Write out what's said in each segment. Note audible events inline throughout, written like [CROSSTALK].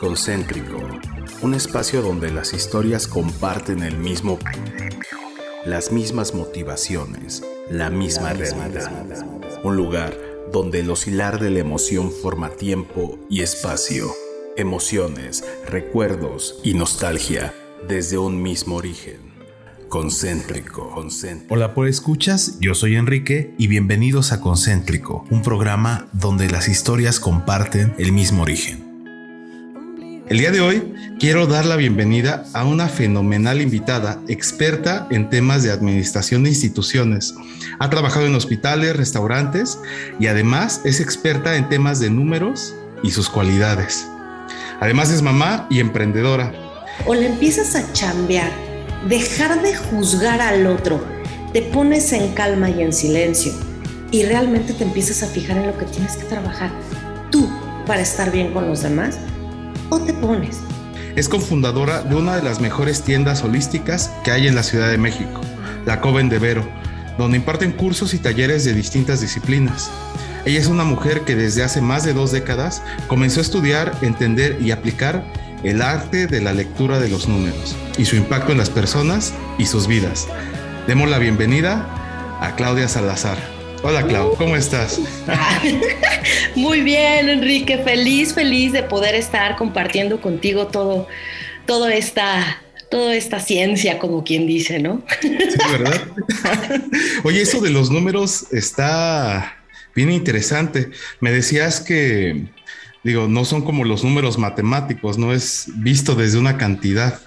Concéntrico, un espacio donde las historias comparten el mismo las mismas motivaciones, la misma realidad. Un lugar donde el oscilar de la emoción forma tiempo y espacio, emociones, recuerdos y nostalgia desde un mismo origen. Concéntrico. Concéntrico. Hola por escuchas, yo soy Enrique y bienvenidos a Concéntrico, un programa donde las historias comparten el mismo origen. El día de hoy quiero dar la bienvenida a una fenomenal invitada, experta en temas de administración de instituciones. Ha trabajado en hospitales, restaurantes y además es experta en temas de números y sus cualidades. Además es mamá y emprendedora. O le empiezas a chambear, dejar de juzgar al otro, te pones en calma y en silencio y realmente te empiezas a fijar en lo que tienes que trabajar tú para estar bien con los demás o te pones. Es cofundadora de una de las mejores tiendas holísticas que hay en la Ciudad de México, la Coven de Vero, donde imparten cursos y talleres de distintas disciplinas. Ella es una mujer que desde hace más de dos décadas comenzó a estudiar, entender y aplicar el arte de la lectura de los números y su impacto en las personas y sus vidas. Demos la bienvenida a Claudia Salazar. Hola Clau, ¿cómo estás? [LAUGHS] Muy bien, Enrique, feliz, feliz de poder estar compartiendo contigo todo, todo esta, toda esta ciencia, como quien dice, ¿no? Sí, ¿verdad? [LAUGHS] Oye, eso de los números está bien interesante. Me decías que, digo, no son como los números matemáticos, no es visto desde una cantidad,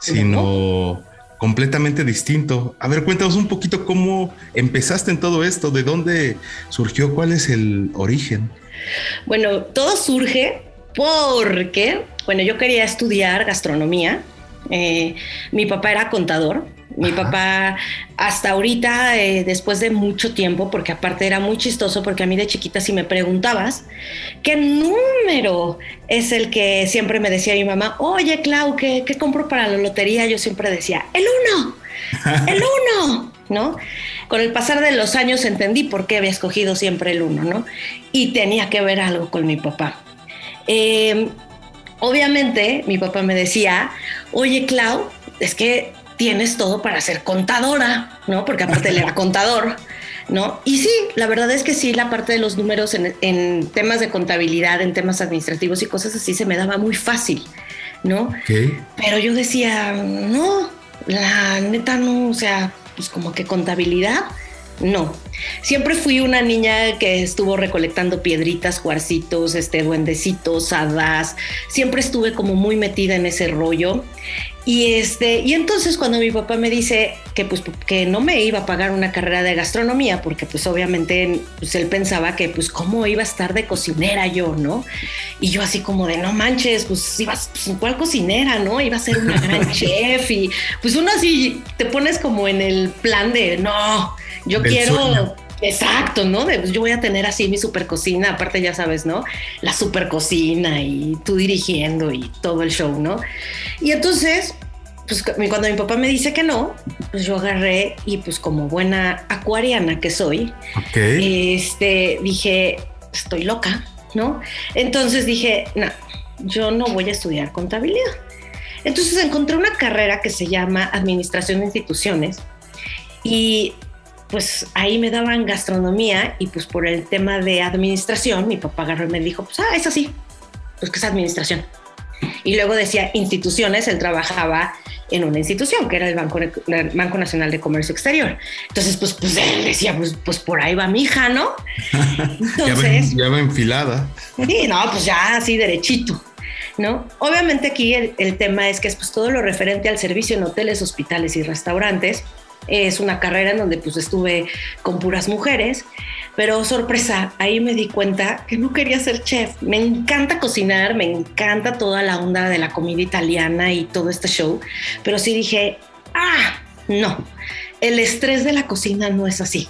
sino completamente distinto. A ver, cuéntanos un poquito cómo empezaste en todo esto, de dónde surgió, cuál es el origen. Bueno, todo surge porque, bueno, yo quería estudiar gastronomía. Eh, mi papá era contador, mi papá hasta ahorita, eh, después de mucho tiempo, porque aparte era muy chistoso, porque a mí de chiquita si me preguntabas qué número es el que siempre me decía mi mamá, oye Clau, ¿qué, qué compro para la lotería? Yo siempre decía, el uno, el [LAUGHS] uno, ¿no? Con el pasar de los años entendí por qué había escogido siempre el uno, ¿no? Y tenía que ver algo con mi papá. Eh, obviamente mi papá me decía, oye Clau, es que tienes todo para ser contadora, ¿no? Porque aparte él era [LAUGHS] contador, ¿no? Y sí, la verdad es que sí, la parte de los números en, temas de contabilidad, en temas administrativos y cosas así se me daba muy fácil, ¿no? Pero yo decía, no, la neta no, o sea, pues como que contabilidad, no. Siempre fui una niña que estuvo recolectando piedritas, cuarcitos, este, duendecitos, hadas. Siempre estuve como muy metida en ese rollo. Y, este, y entonces cuando mi papá me dice que, pues, que no me iba a pagar una carrera de gastronomía, porque pues obviamente pues, él pensaba que pues cómo iba a estar de cocinera yo, ¿no? Y yo así como de, no manches, pues ibas, pues, ¿cuál cocinera, no? Iba a ser una [LAUGHS] gran chef y pues uno así te pones como en el plan de, no, yo quiero... Exacto, ¿no? pues yo voy a tener así mi super cocina, aparte ya sabes, ¿no? La super cocina y tú dirigiendo y todo el show, ¿no? Y entonces, pues cuando mi papá me dice que no, pues yo agarré y pues como buena acuariana que soy, este, dije, estoy loca, ¿no? Entonces dije, no, yo no voy a estudiar contabilidad. Entonces encontré una carrera que se llama Administración de Instituciones y pues ahí me daban gastronomía y pues por el tema de administración, mi papá agarró y me dijo, pues ah, es así, pues que es administración. Y luego decía instituciones, él trabajaba en una institución que era el Banco, el Banco Nacional de Comercio Exterior. Entonces, pues, pues él decía, pues, pues por ahí va mi hija, ¿no? [LAUGHS] Entonces, ya, va, enfilada. Sí, no, pues ya así derechito. ¿No? Obviamente aquí el, el tema es que es pues todo lo referente al servicio en hoteles, hospitales y restaurantes, es una carrera en donde pues estuve con puras mujeres, pero sorpresa, ahí me di cuenta que no quería ser chef. Me encanta cocinar, me encanta toda la onda de la comida italiana y todo este show, pero sí dije, ah, no, el estrés de la cocina no es así.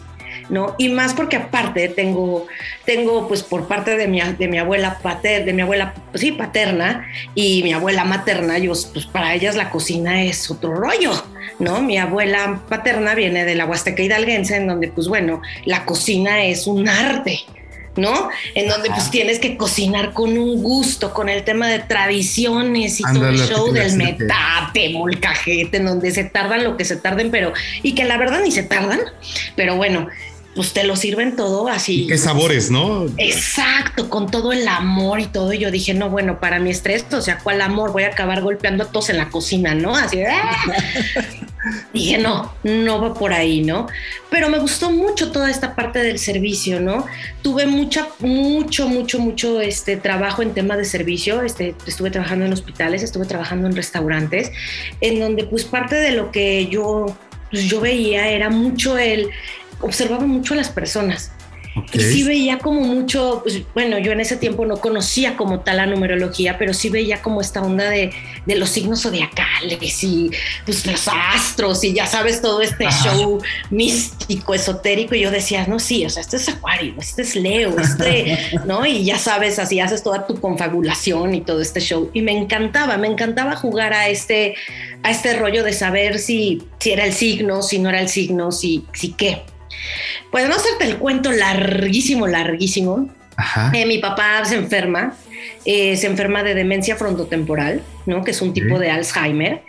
¿No? Y más porque aparte tengo, tengo pues por parte de mi, de mi abuela pater, de mi abuela, pues sí, paterna y mi abuela materna, ellos, pues para ellas la cocina es otro rollo, ¿no? Mi abuela paterna viene de la Huasteca Hidalguense, en donde pues bueno, la cocina es un arte, ¿no? En donde pues tienes que cocinar con un gusto, con el tema de tradiciones y todo el show del metate, molcajete, en donde se tardan lo que se tarden, pero, y que la verdad ni se tardan, pero bueno, pues te lo sirven todo así. qué sabores, ¿no? Exacto, con todo el amor y todo. Y yo dije, no, bueno, para mi estrés, o sea, ¿cuál amor? Voy a acabar golpeando a todos en la cocina, ¿no? Así, ¡ah! dije, no, no va por ahí, ¿no? Pero me gustó mucho toda esta parte del servicio, ¿no? Tuve mucha, mucho, mucho, mucho este, trabajo en temas de servicio. Este, estuve trabajando en hospitales, estuve trabajando en restaurantes, en donde pues parte de lo que yo, pues, yo veía era mucho el observaba mucho a las personas. Y sí veía como mucho, pues, bueno, yo en ese tiempo no conocía como tal la numerología, pero sí veía como esta onda de, de los signos zodiacales y pues, los astros y ya sabes, todo este show místico, esotérico. Y yo decía, no, sí, o sea, este es Acuario, este es Leo, este, [LAUGHS] ¿no? Y ya sabes, así haces toda tu confabulación y todo este show. Y me encantaba, me encantaba jugar a este, a este rollo de saber si, si era el signo, si no era el signo, si, si qué. Pues no hacerte el cuento larguísimo, larguísimo. Eh, mi papá se enferma, eh, se enferma de demencia frontotemporal, ¿no? Que es un tipo de Alzheimer.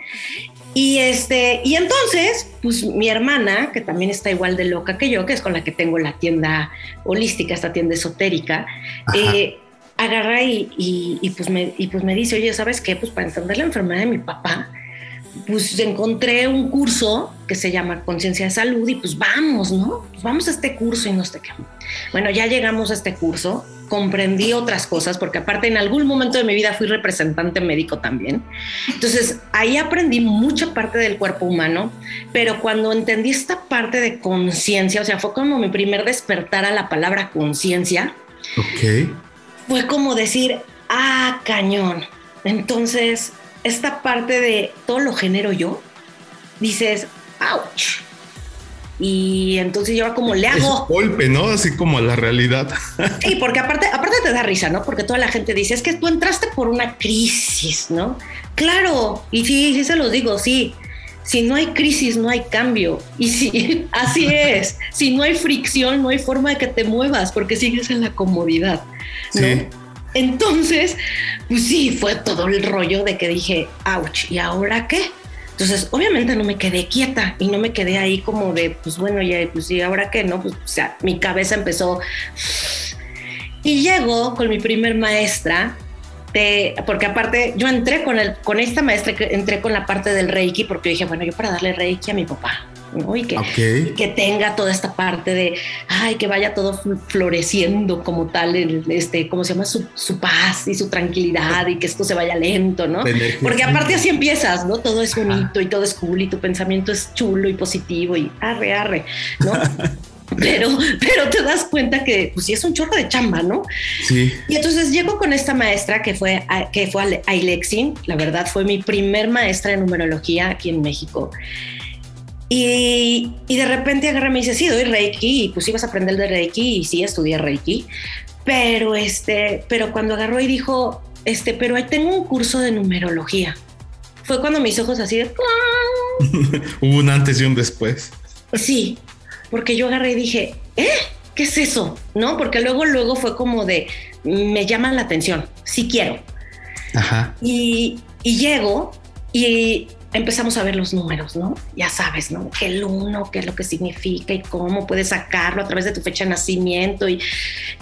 Y este, y entonces, pues mi hermana, que también está igual de loca que yo, que es con la que tengo la tienda holística, esta tienda esotérica, eh, agarra y, y, pues me, y pues me dice, oye, ¿sabes qué? Pues para entender la enfermedad de mi papá, pues encontré un curso que se llama Conciencia de Salud y pues vamos, ¿no? Pues vamos a este curso y no sé qué. Bueno, ya llegamos a este curso, comprendí otras cosas, porque aparte en algún momento de mi vida fui representante médico también. Entonces ahí aprendí mucha parte del cuerpo humano, pero cuando entendí esta parte de conciencia, o sea, fue como mi primer despertar a la palabra conciencia. Ok. Fue como decir, ah, cañón. Entonces esta parte de todo lo genero yo, dices, ouch. Y entonces yo como le hago. golpe, ¿no? Así como a la realidad. Sí, porque aparte, aparte te da risa, ¿no? Porque toda la gente dice, es que tú entraste por una crisis, ¿no? Claro, y sí, sí se los digo, sí. Si no hay crisis, no hay cambio. Y sí, [LAUGHS] así es. Si no hay fricción, no hay forma de que te muevas porque sigues en la comodidad. ¿no? Sí. Entonces, pues sí, fue todo el rollo de que dije, ouch, ¿y ahora qué? Entonces, obviamente no me quedé quieta y no me quedé ahí como de, pues bueno, ya, pues sí, ¿ahora qué? No, pues o sea, mi cabeza empezó. Y llego con mi primer maestra, porque aparte yo entré con, el, con esta maestra, entré con la parte del Reiki, porque dije, bueno, yo para darle Reiki a mi papá, y que, que tenga toda esta parte de, ay, que vaya todo floreciendo como tal, este, ¿cómo se llama? Su, su, paz y su tranquilidad y que esto se vaya lento, ¿no? Porque aparte así empiezas, ¿no? Todo es bonito y todo es cool y tu pensamiento es chulo y positivo y arre, arre, ¿no? [LAUGHS] pero, pero te das cuenta que pues sí es un chorro de chamba, ¿no? Sí. Y entonces llego con esta maestra que fue, que fue Ailexin, la verdad fue mi primer maestra de numerología aquí en México. Y, y, de repente agarra y me dice, sí, doy Reiki, y pues ibas a aprender de Reiki, y sí, estudié Reiki, pero, este, pero cuando agarró y dijo, este, pero ahí tengo un curso de numerología, fue cuando mis ojos así de... [LAUGHS] Hubo un antes y un después. Sí, porque yo agarré y dije, ¿eh? ¿Qué es eso? ¿No? Porque luego, luego fue como de, me llaman la atención, sí quiero. Ajá. Y, y llego y empezamos a ver los números, ¿no? Ya sabes, ¿no? Que el uno, qué es lo que significa y cómo puedes sacarlo a través de tu fecha de nacimiento y,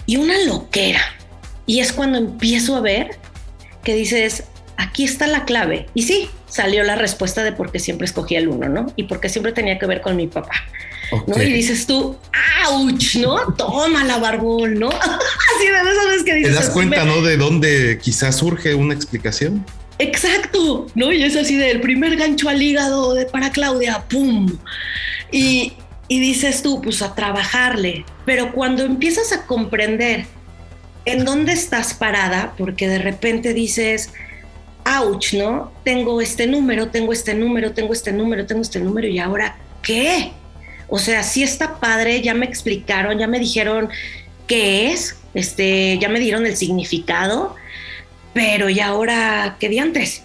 y una loquera. Y es cuando empiezo a ver que dices, aquí está la clave. Y sí, salió la respuesta de por qué siempre escogí el uno, ¿no? Y porque siempre tenía que ver con mi papá. ¿no? Y dices tú, ¡auch! ¿No? Toma la barbón, ¿no? [LAUGHS] Así de esas que dices. ¿Te das cuenta, no? De dónde quizás surge una explicación. Exacto, ¿no? Y es así del primer gancho al hígado de para Claudia, ¡pum! Y, y dices tú, pues a trabajarle. Pero cuando empiezas a comprender en dónde estás parada, porque de repente dices, ouch, ¿no? Tengo este número, tengo este número, tengo este número, tengo este número, y ahora, ¿qué? O sea, sí está padre, ya me explicaron, ya me dijeron qué es, este, ya me dieron el significado, pero ¿y ahora qué diantres?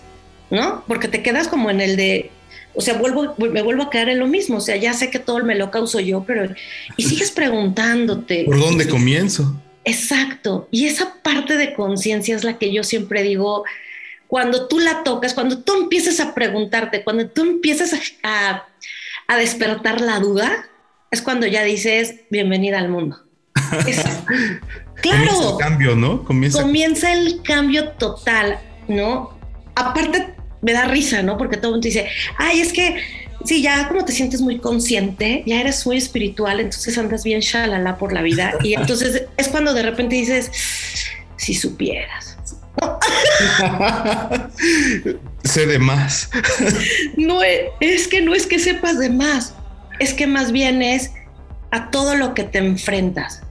¿No? Porque te quedas como en el de, o sea, vuelvo, me vuelvo a quedar en lo mismo, o sea, ya sé que todo me lo causo yo, pero y sigues [LAUGHS] preguntándote. ¿Por dónde comienzo? Exacto. Y esa parte de conciencia es la que yo siempre digo, cuando tú la tocas, cuando tú empiezas a preguntarte, cuando tú empiezas a, a despertar la duda, es cuando ya dices, bienvenida al mundo. [LAUGHS] claro. Comienza el cambio, ¿no? Comienza... Comienza el cambio total, ¿no? Aparte, me da risa, ¿no? Porque todo el mundo dice, ay, es que sí, ya como te sientes muy consciente, ya eres muy espiritual, entonces andas bien shalala por la vida. Y [LAUGHS] entonces es cuando de repente dices, si supieras. [LAUGHS] sé de más. [LAUGHS] no es que no es que sepas de más, es que más bien es a todo lo que te enfrentas.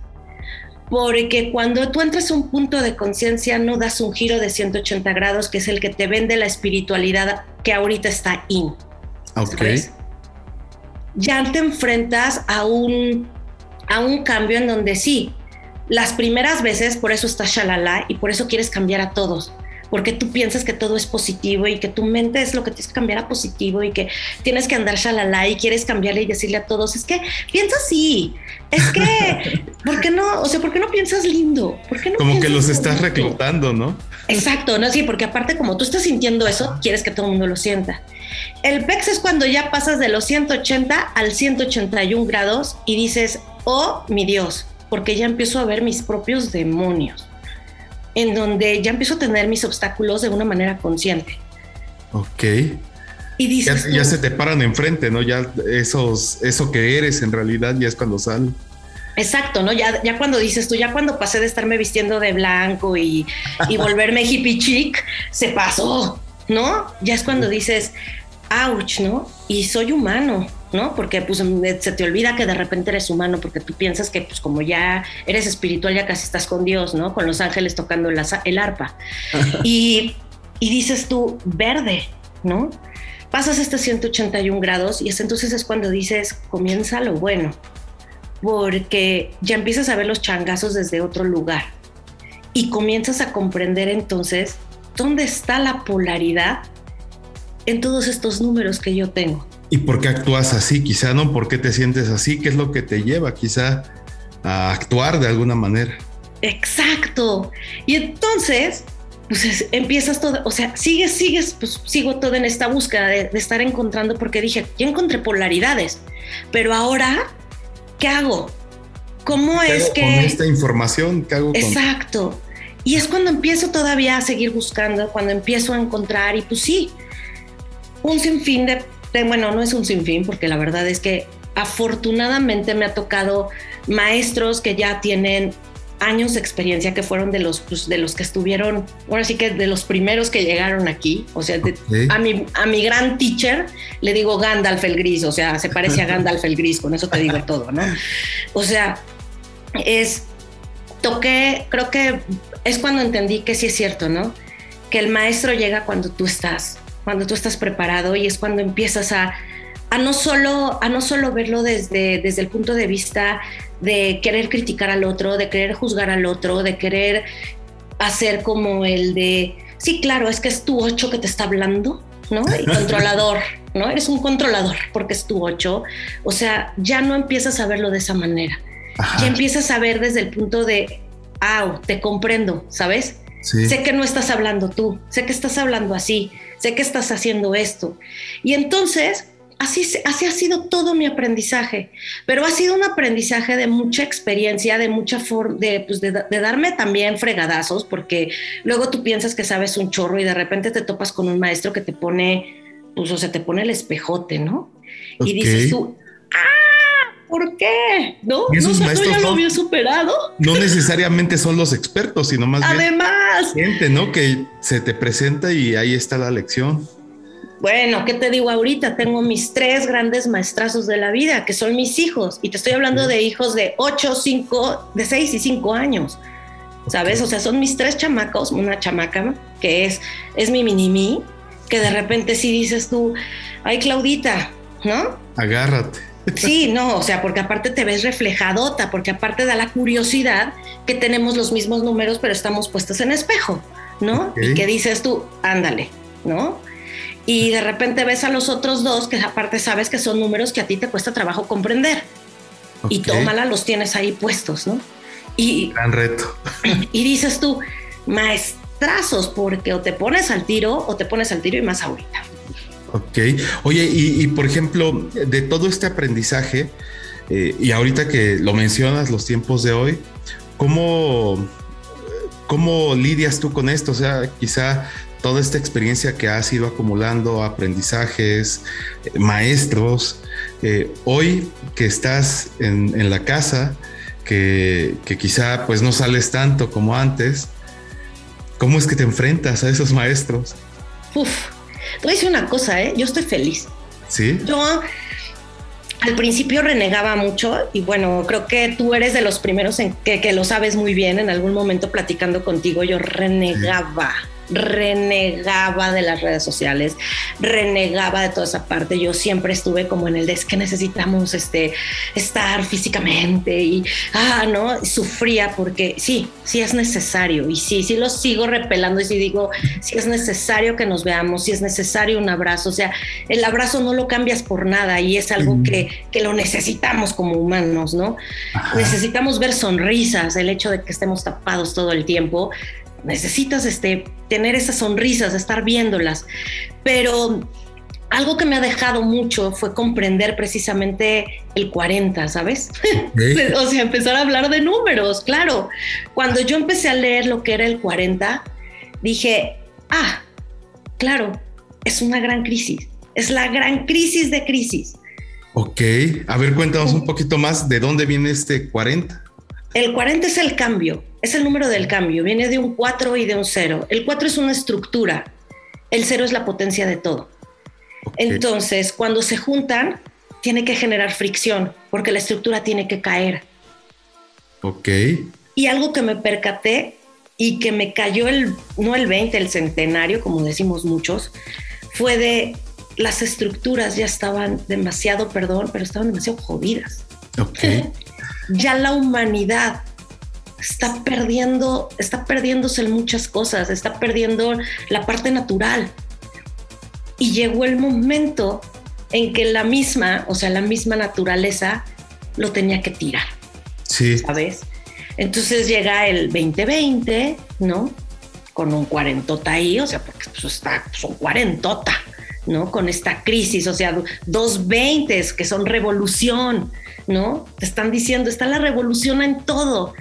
Porque cuando tú entras a un punto de conciencia, no das un giro de 180 grados, que es el que te vende la espiritualidad que ahorita está in. Ok. Ya te enfrentas a un, a un cambio en donde sí, las primeras veces, por eso estás shalala y por eso quieres cambiar a todos porque tú piensas que todo es positivo y que tu mente es lo que tienes que cambiar a positivo y que tienes que andar shalala y quieres cambiarle y decirle a todos, es que piensa así, es que, [LAUGHS] ¿por qué no? O sea, ¿por qué no piensas lindo? ¿Por qué no como que los estás reclutando, ¿no? Exacto, ¿no? Sí, porque aparte como tú estás sintiendo eso, quieres que todo el mundo lo sienta. El PEX es cuando ya pasas de los 180 al 181 grados y dices, oh, mi Dios, porque ya empiezo a ver mis propios demonios en donde ya empiezo a tener mis obstáculos de una manera consciente. Ok. Y dices ya, se te paran enfrente, ¿no? Ya esos, eso que eres en realidad ya es cuando sale. Exacto, ¿no? Ya, ya cuando dices tú, ya cuando pasé de estarme vistiendo de blanco y, y [LAUGHS] volverme hippie chic, se pasó, ¿no? Ya es cuando dices, ouch, ¿no? Y soy humano, ¿no? Porque pues se te olvida que de repente eres humano, porque tú piensas que pues como ya eres espiritual, ya casi estás con Dios, ¿no? Con los ángeles tocando el arpa. y, y dices tú, verde, ¿no? Pasas este 181 grados y entonces es cuando dices, comienza lo bueno, porque ya empiezas a ver los changazos desde otro lugar y comienzas a comprender entonces dónde está la polaridad en todos estos números que yo tengo. ¿Y por qué actúas así? Quizá no, ¿por qué te sientes así? ¿Qué es lo que te lleva quizá a actuar de alguna manera? Exacto. Y entonces, pues empiezas todo, o sea, sigues, sigues, pues sigo todo en esta búsqueda de, estar encontrando, porque dije, ya encontré polaridades, pero ahora, ¿qué hago? ¿Cómo es que... Con esta información, ¿qué hago? Exacto. Y es cuando empiezo todavía a seguir buscando, cuando empiezo a encontrar, y pues sí, un sinfín de, bueno, no es un sinfín, porque la verdad es que afortunadamente me ha tocado maestros que ya tienen años de experiencia que fueron de los pues, de los que estuvieron ahora sí que de los primeros que llegaron aquí. O sea a mi a mi gran teacher le digo Gandalf el gris o sea se parece a Gandalf el gris con eso te digo [LAUGHS] todo no o sea es toqué creo que es cuando entendí que sí es cierto no que el maestro llega cuando tú estás cuando tú estás preparado y es cuando empiezas a, a no solo, a no solo verlo desde, desde el punto de vista de querer criticar al otro, de querer juzgar al otro, de querer hacer como el de, sí, claro, es que es tu ocho que te está hablando, ¿no? Y [LAUGHS] controlador, ¿no? Eres un controlador porque es tu ocho. O sea, ya no empiezas a verlo de esa manera. Ya empiezas a ver desde el punto de, ah, te comprendo, ¿sabes? Sé que no estás hablando tú, sé que estás hablando así, sé que estás haciendo esto. Y entonces, así, así ha sido todo mi aprendizaje, pero ha sido un aprendizaje de mucha experiencia, de mucha forma, de, pues de, darme también fregadazos, porque luego tú piensas que sabes un chorro y de repente te topas con un maestro que te pone, pues, o sea, te pone el espejote, ¿no? Y dices tú, ¡ah! ¿Por qué? ¿No? ¿Y esos maestros ya lo había superado? No necesariamente son los expertos, sino más Además, bien gente, ¿no? Que se te presenta y ahí está la lección. Bueno, ¿qué te digo ahorita? Tengo mis tres grandes maestrazos de la vida, que son mis hijos, y te estoy hablando de hijos de 8, 5, de 6 y 5 años. ¿Sabes? O sea, son mis tres chamacos, una chamaca que es, es mi mini-mí, que de repente si dices tú, ay Claudita, ¿no? Agárrate Sí, no, o sea, porque aparte te ves reflejadota, porque aparte da la curiosidad que tenemos los mismos números, pero estamos puestos en espejo, ¿no? Y que dices tú, ándale, ¿no? Y de repente ves a los otros dos que aparte sabes que son números que a ti te cuesta trabajo comprender. Y tómala, los tienes ahí puestos, ¿no? Y, Gran reto. Y dices tú, maestrazos, porque o te pones al tiro o te pones al tiro y más ahorita. Ok. Oye, y, por ejemplo, de todo este aprendizaje, eh, y ahorita que lo mencionas, los tiempos de hoy, ¿cómo, ¿cómo lidias tú con esto? O sea, quizá toda esta experiencia que has ido acumulando, aprendizajes, eh, maestros, eh, hoy que estás en, la casa, que, quizá pues no sales tanto como antes, ¿cómo es que te enfrentas a esos maestros? Uf, te voy a decir una cosa, ¿eh? yo estoy feliz. Sí. Yo al principio renegaba mucho y bueno, creo que tú eres de los primeros en que, lo sabes muy bien. En algún momento platicando contigo, yo renegaba renegaba de las redes sociales, renegaba de toda esa parte. Yo siempre estuve como en el de que necesitamos este, estar físicamente y, ah, ¿no? Sufría porque sí, sí es necesario y sí, sí lo sigo repelando y sí digo, sí es necesario que nos veamos, sí es necesario un abrazo. O sea, el abrazo no lo cambias por nada y es algo que, que, lo necesitamos como humanos, ¿no? Necesitamos ver sonrisas, el hecho de que estemos tapados todo el tiempo necesitas este, tener esas sonrisas, estar viéndolas. Pero algo que me ha dejado mucho fue comprender precisamente el 40, ¿sabes? [LAUGHS] o sea, empezar a hablar de números, claro. Cuando yo empecé a leer lo que era el 40, dije, ah, claro, es una gran crisis, es la gran crisis de crisis. Ok, a ver, cuéntanos un poquito más de dónde viene este 40. El 40 es el cambio, es el número del cambio, viene de un 4 y de un 0. El 4 es una estructura, el 0 es la potencia de todo. Entonces, cuando se juntan, tiene que generar fricción, porque la estructura tiene que caer. Ok. Y algo que me percaté y que me cayó el, no el 20, el centenario, como decimos muchos, fue de las estructuras ya estaban demasiado, perdón, pero estaban demasiado jodidas. Ok. [LAUGHS] ya la humanidad está perdiendo, está perdiéndose en muchas cosas, está perdiendo la parte natural. Y llegó el momento en que la misma, o sea, la misma naturaleza lo tenía que tirar. Sí. ¿Sabes? Entonces llega el 2020, ¿no? Con un cuarentota ahí, o sea, porque pues, está, son cuarentota, ¿no? Con esta crisis, o sea, dos veintes que son revolución, ¿no? Te están diciendo, está la revolución en todo,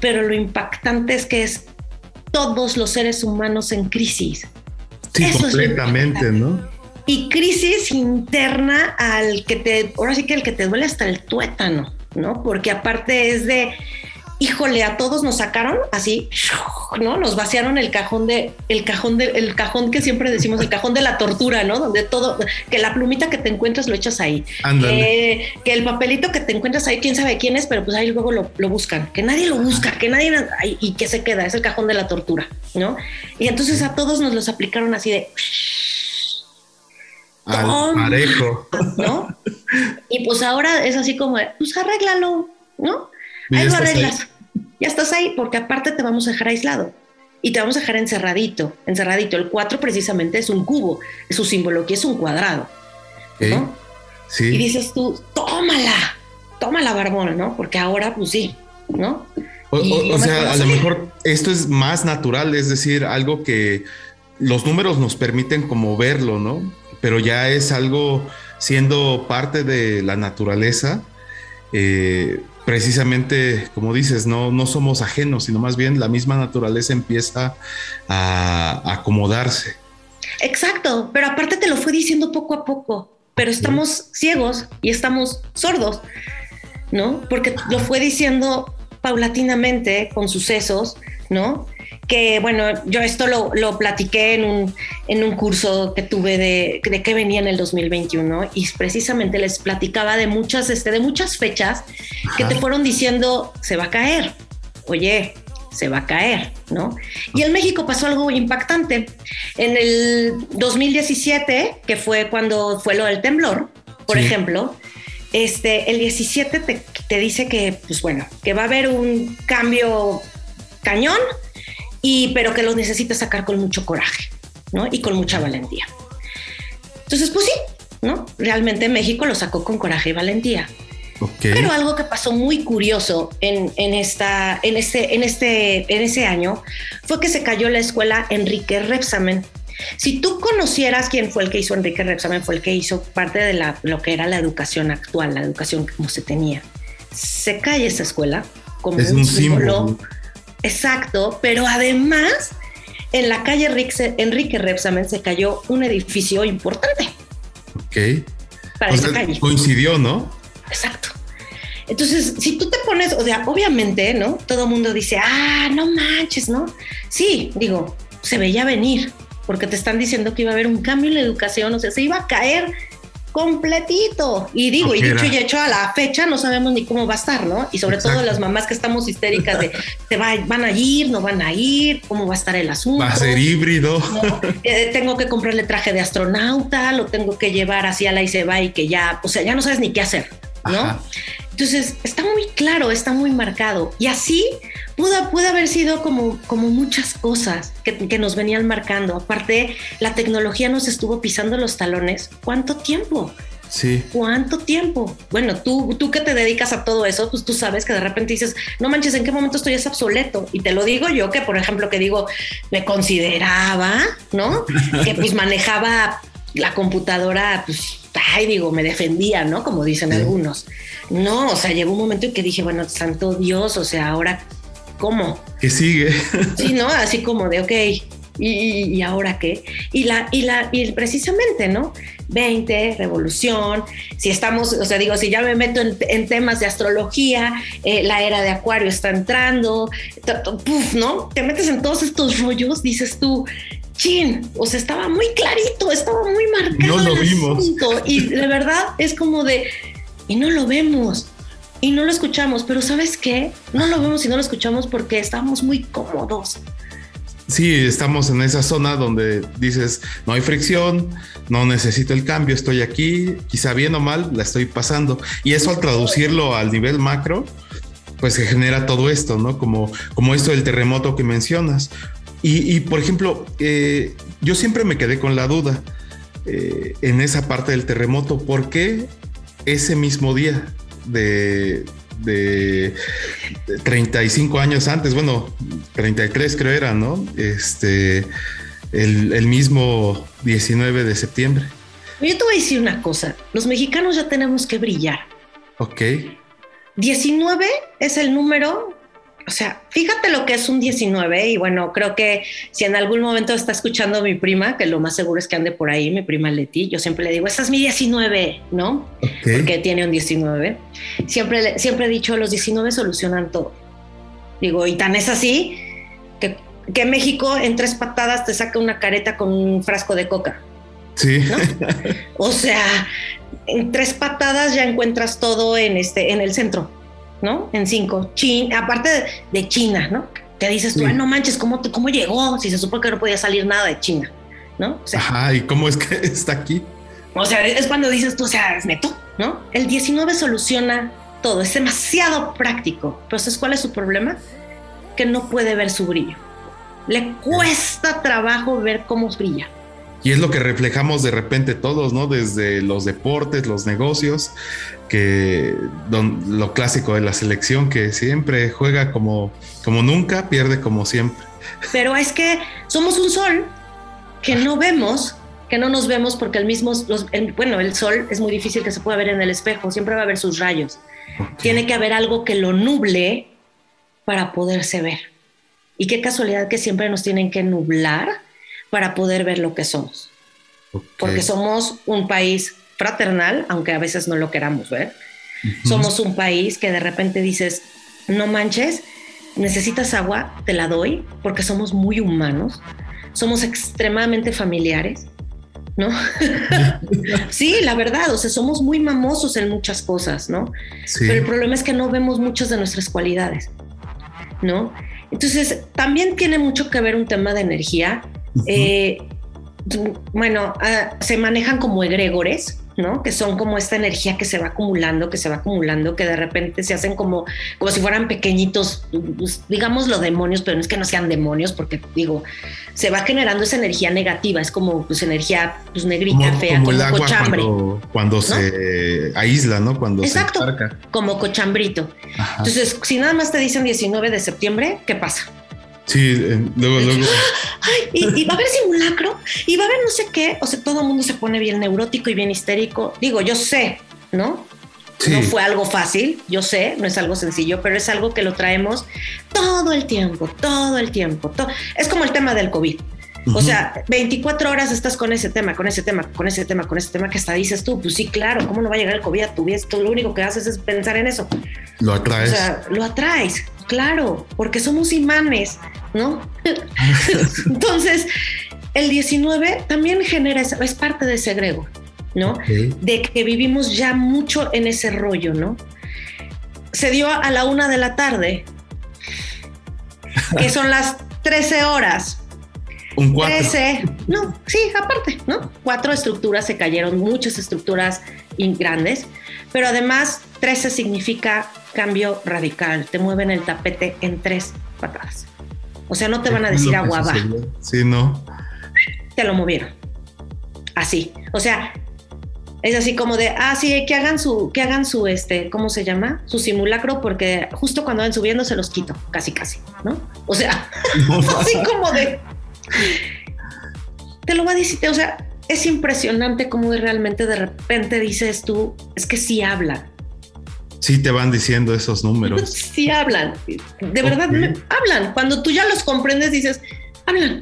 pero lo impactante es que es todos los seres humanos en crisis. Sí, completamente, ¿no? Y crisis interna al que te, ahora sí que el que te duele hasta el tuétano, ¿no? Porque aparte es de, híjole, a todos nos sacaron así, ¿no? Nos vaciaron el cajón de, el cajón de, el cajón que siempre decimos, el cajón de la tortura, ¿no? Donde todo, que la plumita que te encuentras lo echas ahí. Que, que, el papelito que te encuentras ahí, quién sabe quién es, pero pues ahí luego lo, buscan. Que nadie lo busca, que nadie, y que se queda, es el cajón de la tortura, ¿no? Y entonces a todos nos los aplicaron así de... Al parejo. ¿No? [LAUGHS] Y pues ahora es así como, pues arréglalo, ¿no? Ahí lo arreglas. Ya estás ahí, porque aparte te vamos a dejar aislado y te vamos a dejar encerradito, encerradito. El 4 precisamente es un cubo, es su símbolo que es un cuadrado. ¿no? Sí. Y dices tú, tómala, tómala, barbón, ¿no? Porque ahora, pues sí, ¿no? O, sea, a lo mejor esto es más natural, es decir, algo que los números nos permiten como verlo, ¿no? Pero ya es algo siendo parte de la naturaleza, eh, precisamente, como dices, no, no somos ajenos, sino más bien la misma naturaleza empieza a, acomodarse. Exacto, pero aparte te lo fue diciendo poco a poco, pero estamos ciegos y estamos sordos, ¿no? Porque lo fue diciendo paulatinamente con sucesos, ¿no? Que bueno, yo esto lo, lo platiqué en un, en un, curso que tuve de, de qué venía en el 2021 y precisamente les platicaba de muchas, este, de muchas fechas que te fueron diciendo se va a caer, oye, se va a caer, ¿no? Y en México pasó algo impactante. En el 2017, que fue cuando fue lo del temblor, por ejemplo, este, el 17 te, te dice que, pues bueno, que va a haber un cambio cañón y, pero que los necesita sacar con mucho coraje, ¿no? Y con mucha valentía. Entonces, pues sí, ¿no? Realmente México lo sacó con coraje y valentía. Pero algo que pasó muy curioso en, esta, en, este, en, este, en ese año fue que se cayó la escuela Enrique Repsamen. Si tú conocieras quién fue el que hizo Enrique Repsamen, fue el que hizo parte de la, lo que era la educación actual, la educación como se tenía. Se cae esa escuela como es un, símbolo. Exacto, pero además en la calle Enrique Repsamen se cayó un edificio importante. Ok. Para esa calle. Coincidió, ¿no? Exacto. Entonces, si tú te pones, o sea, obviamente, ¿no? Todo el mundo dice, ah, no manches, ¿no? Sí, digo, se veía venir, porque te están diciendo que iba a haber un cambio en la educación, o sea, se iba a caer completito. Y digo, y dicho y hecho, a la fecha no sabemos ni cómo va a estar, ¿no? Y sobre todo las mamás que estamos histéricas de, ¿se va, van a ir, no van a ir? ¿Cómo va a estar el asunto? Va a ser híbrido. Eh, tengo que comprarle traje de astronauta, lo tengo que llevar así a la y se va y que ya, o sea, ya no sabes ni qué hacer, ¿no? Entonces, está muy claro, está muy marcado. Y así pudo, pudo haber sido como, como muchas cosas que, que, nos venían marcando. Aparte, la tecnología nos estuvo pisando los talones. ¿Cuánto tiempo? Sí. ¿Cuánto tiempo? Bueno, tú, tú que te dedicas a todo eso, pues tú sabes que de repente dices, no manches, ¿en qué momento estoy es obsoleto? Y te lo digo yo, que por ejemplo, que digo, me consideraba, ¿no? [LAUGHS] que pues manejaba la computadora, pues, ay, digo, me defendía, ¿no? Como dicen algunos. No, o sea, llegó un momento en que dije, bueno, santo Dios, o sea, ahora, ¿cómo? ¿Qué sigue? Sí, ¿no? Así como de, ok, ¿y, ahora qué? Y, la, y, la, y precisamente, ¿no? 20, revolución, si estamos, o sea, digo, si ya me meto en, temas de astrología, eh, la era de Acuario está entrando, puf, ¿no? Te metes en todos estos rollos, dices tú, chin, o sea, estaba muy clarito, estaba muy marcado. No lo vimos. y de verdad es como de, y no lo vemos y no lo escuchamos, pero ¿sabes qué? No lo vemos y no lo escuchamos porque estamos muy cómodos. Sí, estamos en esa zona donde dices, no hay fricción, no necesito el cambio, estoy aquí, quizá bien o mal, la estoy pasando. Y eso al traducirlo al nivel macro, pues se genera todo esto, ¿no? Como, como esto del terremoto que mencionas. Y, por ejemplo, eh, yo siempre me quedé con la duda eh, en esa parte del terremoto, ¿por qué ese mismo día de, 35 años antes, bueno, 33 creo era, ¿no? Este, el, mismo 19 de septiembre. Yo te voy a decir una cosa, los mexicanos ya tenemos que brillar. Ok. 19 es el número o sea, fíjate lo que es un 19 y bueno, creo que si en algún momento está escuchando mi prima, que lo más seguro es que ande por ahí, mi prima Leti, yo siempre le digo, esa es mi 19, ¿no? Porque tiene un 19. Siempre, siempre he dicho, los 19 solucionan todo. Digo, y tan es así que, que México en tres patadas te saca una careta con un frasco de coca. Sí. [LAUGHS] O sea, en tres patadas ya encuentras todo en, este, en el centro. ¿No? En cinco. China, aparte de, China, ¿no? Te dices tú, no manches, ¿cómo, ¿cómo llegó? Si se supo que no podía salir nada de China, ¿no? Ajá, ¿y cómo es que [LAUGHS] está aquí? O sea, es cuando dices tú, o sea, es neto, ¿no? El 19 soluciona todo, es demasiado práctico. Pero ¿sabes cuál es su problema? Que no puede ver su brillo. Le cuesta trabajo ver cómo brilla. Y es lo que reflejamos de repente todos, ¿no? Desde los deportes, los negocios, que lo clásico de la selección, que siempre juega como, como nunca, pierde como siempre. Pero es que somos un sol que no vemos, que no nos vemos porque el mismo, bueno, el sol es muy difícil que se pueda ver en el espejo, siempre va a haber sus rayos. Tiene que haber algo que lo nuble para poderse ver. Y qué casualidad que siempre nos tienen que nublar para poder ver lo que somos. Porque somos un país fraternal, aunque a veces no lo queramos ver. Somos un país que de repente dices, no manches, necesitas agua, te la doy, porque somos muy humanos, somos extremadamente familiares, ¿no? [LAUGHS] sí, la verdad, o sea, somos muy mamosos en muchas cosas, ¿no? Pero el problema es que no vemos muchas de nuestras cualidades, ¿no? Entonces, también tiene mucho que ver un tema de energía. Eh, bueno, ah, se manejan como egregores, ¿no? Que son como esta energía que se va acumulando, que se va acumulando, que de repente se hacen como, como si fueran pequeñitos, pues, digamos los demonios, pero no es que no sean demonios, porque digo, se va generando esa energía negativa, es como pues energía pues negrita, fea, como, cochambre. Cuando, se aísla, ¿no? Cuando Exacto, se como cochambrito. Entonces, si nada más te dicen 19 de septiembre, ¿qué pasa? Sí, luego, luego. [LAUGHS] Ay, y, va a haber simulacro, y va a haber no sé qué. O sea, todo el mundo se pone bien neurótico y bien histérico. Digo, yo sé, ¿no? No fue algo fácil, yo sé, no es algo sencillo, pero es algo que lo traemos todo el tiempo, todo el tiempo. Es como el tema del COVID. O sea, 24 horas estás con ese tema, con ese tema, con ese tema, con ese tema que hasta dices tú, pues sí, claro, ¿cómo no va a llegar el COVID a tu vida? Tú lo único que haces es pensar en eso. Lo atraes. O sea, lo atraes, claro, porque somos imanes, ¿no? [LAUGHS] Entonces, el 19 también genera, es parte de ese grego, ¿no? De que vivimos ya mucho en ese rollo, ¿no? Se dio a la una de la tarde, que son las 13 horas [LAUGHS] un cuatro. no, sí, aparte, ¿no? Cuatro estructuras se cayeron, muchas estructuras grandes, pero además 13 significa cambio radical, te mueven el tapete en tres patadas. O sea, no te van a decir agua va. Sí, no. Te lo movieron. Así. O sea, es así como de, ah, sí, que hagan su, que hagan su, este, ¿cómo se llama? Su simulacro, porque justo cuando van subiendo se los quito, casi, casi, ¿no? O sea, [LAUGHS] [LAUGHS] así como de, te lo va a decir, o sea, es impresionante cómo realmente de repente dices tú, es que sí hablan. Sí te van diciendo esos números. [LAUGHS] Sí hablan, de verdad hablan. Cuando tú ya los comprendes dices, hablan.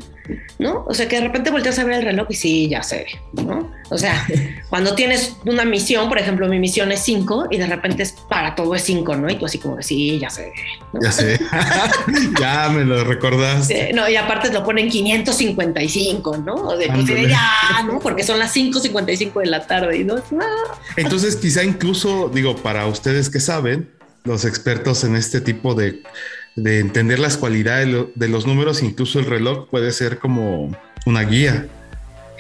¿No? O sea, que de repente volteas a ver el reloj y sí, ya sé, ¿no? O sea, [LAUGHS] cuando tienes una misión, por ejemplo, mi misión es 5 y de repente es para todo es 5, ¿no? Y tú así como, sí, ya sé. Ya sé. [LAUGHS] [LAUGHS] ya me lo recordaste. no, y aparte lo ponen 555, ¿no? O de, pues, ya, ¿no? Porque son las 5.55 de la tarde y no, Entonces, quizá incluso, digo, para ustedes que saben, los expertos en este tipo de de entender las cualidades de los números, incluso el reloj puede ser como una guía,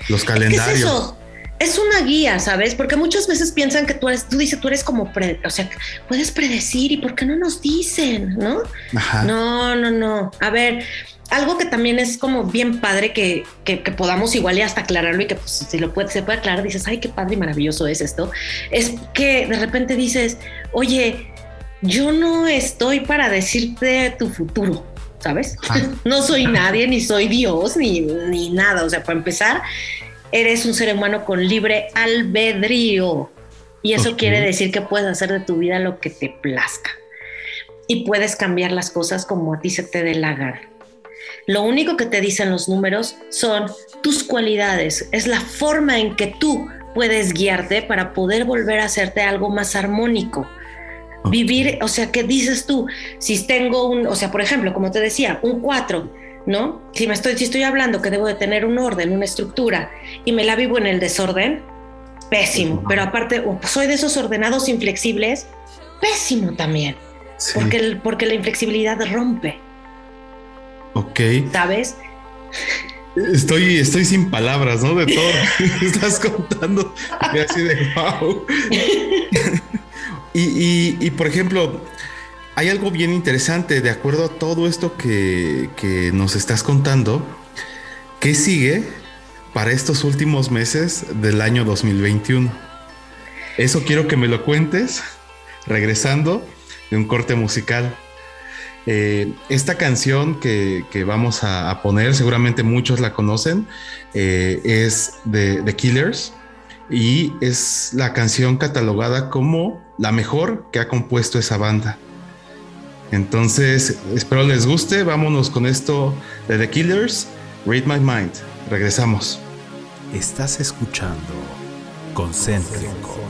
los calendarios. Es, eso? es una guía, ¿sabes? Porque muchas veces piensan que tú eres, tú dices, tú eres como, o sea, puedes predecir y ¿por qué no nos dicen? ¿No? No, no, no. A ver, algo que también es como bien padre que, que, podamos igual y hasta aclararlo y que pues, si lo puede, se puede aclarar, dices, ay, qué padre y maravilloso es esto, es que de repente dices, oye, yo no estoy para decirte tu futuro, ¿sabes? [LAUGHS] no soy nadie, ni soy Dios, ni, ni nada. O sea, para empezar, eres un ser humano con libre albedrío. Y eso quiere decir que puedes hacer de tu vida lo que te plazca. Y puedes cambiar las cosas como a ti se te dé la gana. Lo único que te dicen los números son tus cualidades, es la forma en que tú puedes guiarte para poder volver a hacerte algo más armónico Vivir, o sea, ¿qué dices tú? Si tengo un, o sea, por ejemplo, como te decía, un 4, ¿no? Si me estoy, si estoy hablando que debo de tener un orden, una estructura, y me la vivo en el desorden, pésimo. Pero aparte, soy de esos ordenados inflexibles, pésimo también. Porque, porque la inflexibilidad rompe. Ok. ¿Sabes? Estoy, estoy sin palabras, ¿no? De todo. Estás contando. Y así de wow. [LAUGHS] Y, por ejemplo, hay algo bien interesante, de acuerdo a todo esto que, nos estás contando, ¿qué sigue para estos últimos meses del año 2021? Eso quiero que me lo cuentes regresando de un corte musical. Eh, esta canción que, vamos a, poner, seguramente muchos la conocen, eh, es de The Killers y es la canción catalogada como la mejor que ha compuesto esa banda. Entonces, espero les guste. Vámonos con esto de The Killers, Read My Mind. Regresamos. Estás escuchando Concéntrico.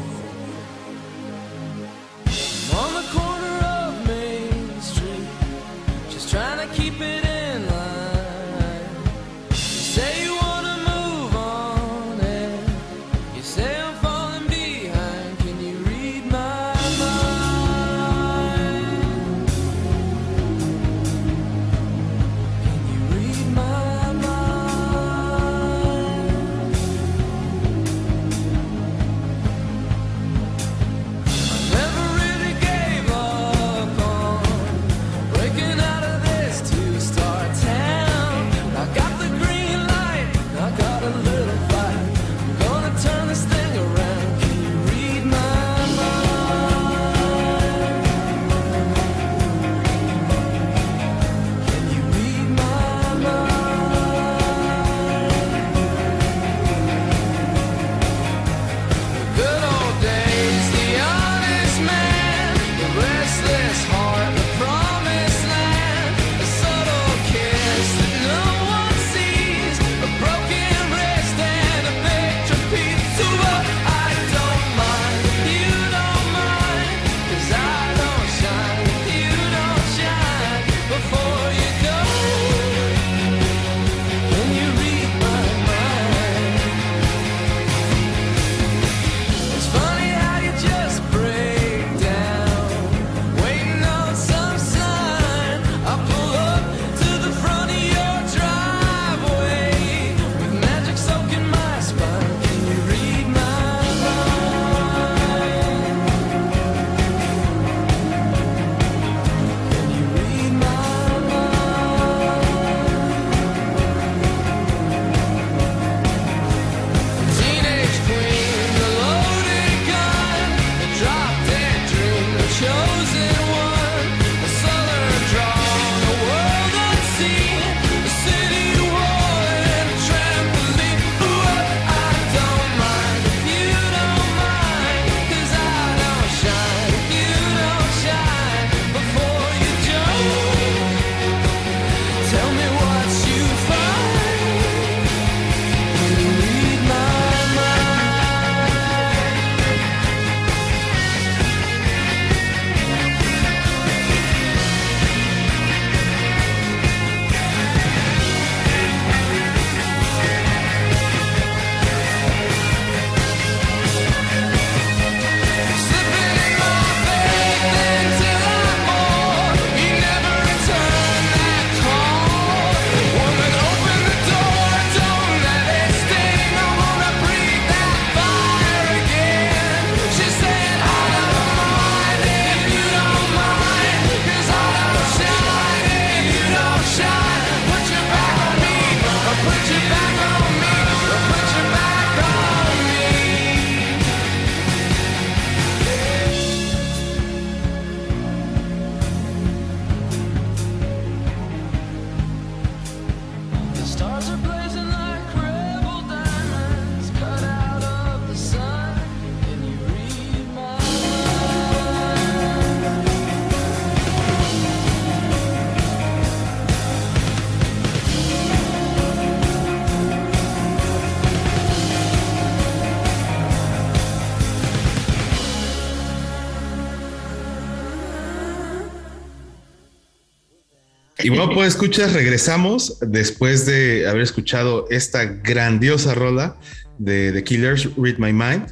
Y bueno, pues escuchas, regresamos después de haber escuchado esta grandiosa rola de The Killers, Read My Mind.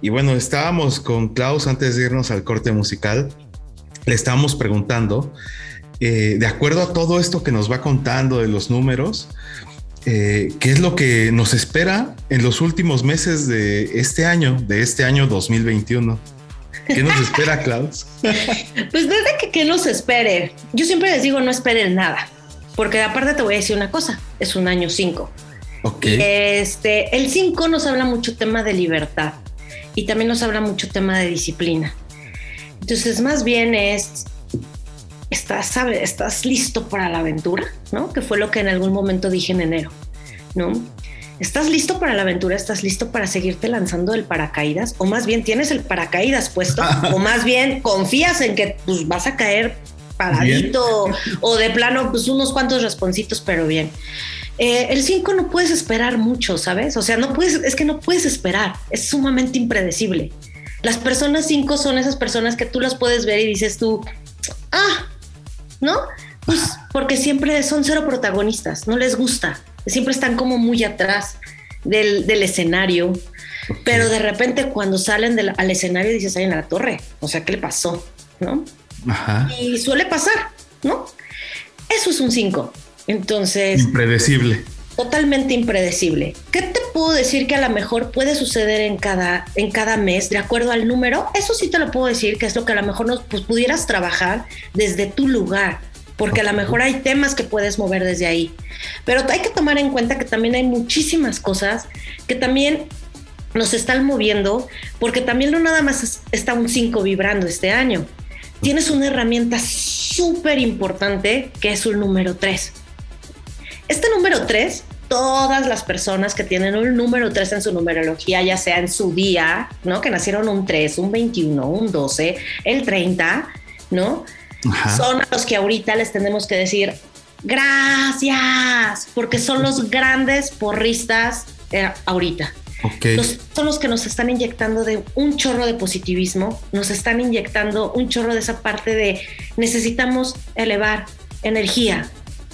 Y bueno, estábamos con Klaus antes de irnos al corte musical. Le estábamos preguntando, eh, de acuerdo a todo esto que nos va contando de los números, eh, ¿qué es lo que nos espera en los últimos meses de este año, de este año 2021? ¿Qué nos espera, Klaus? pues desde que, que nos espere, yo siempre les digo no esperen nada, porque aparte te voy a decir una cosa, es un año 5. Ok. Este, el 5 nos habla mucho tema de libertad y también nos habla mucho tema de disciplina. Entonces, más bien es, estás, ¿sabes? estás listo para la aventura, ¿no? Que fue lo que en algún momento dije en enero, ¿no? ¿Estás listo para la aventura? ¿Estás listo para seguirte lanzando el paracaídas? O más bien tienes el paracaídas puesto, o [LAUGHS] más bien confías en que pues, vas a caer paradito, o de plano, pues unos cuantos responsitos, pero bien. Eh, el 5 no puedes esperar mucho, ¿sabes? O sea, no puedes, es que no puedes esperar, es sumamente impredecible. Las personas 5 son esas personas que tú las puedes ver y dices tú, ah, ¿no? Pues porque siempre son cero protagonistas, no les gusta, siempre están como muy atrás del, escenario, pero de repente cuando salen al escenario dices, ahí en la torre, o sea, ¿qué le pasó? ¿No? Ajá. Y suele pasar, ¿no? Eso es un 5. Entonces... Impredecible. Totalmente impredecible. ¿Qué te puedo decir que a lo mejor puede suceder en cada, en cada mes de acuerdo al número? Eso sí te lo puedo decir, que es lo que a lo mejor nos, pues, pudieras trabajar desde tu lugar, porque a lo mejor hay temas que puedes mover desde ahí. Pero hay que tomar en cuenta que también hay muchísimas cosas que también nos están moviendo, porque también no nada más está un 5 vibrando este año. Tienes una herramienta súper importante que es un número 3 este número 3, todas las personas que tienen un número 3 en su numerología, ya sea en su día, ¿no? Que nacieron un 3, un 21, un 12, el 30, ¿no? Son los que ahorita les tenemos que decir gracias, porque son los grandes porristas eh, ahorita. son los que nos están inyectando de un chorro de positivismo, nos están inyectando un chorro de esa parte de necesitamos elevar energía,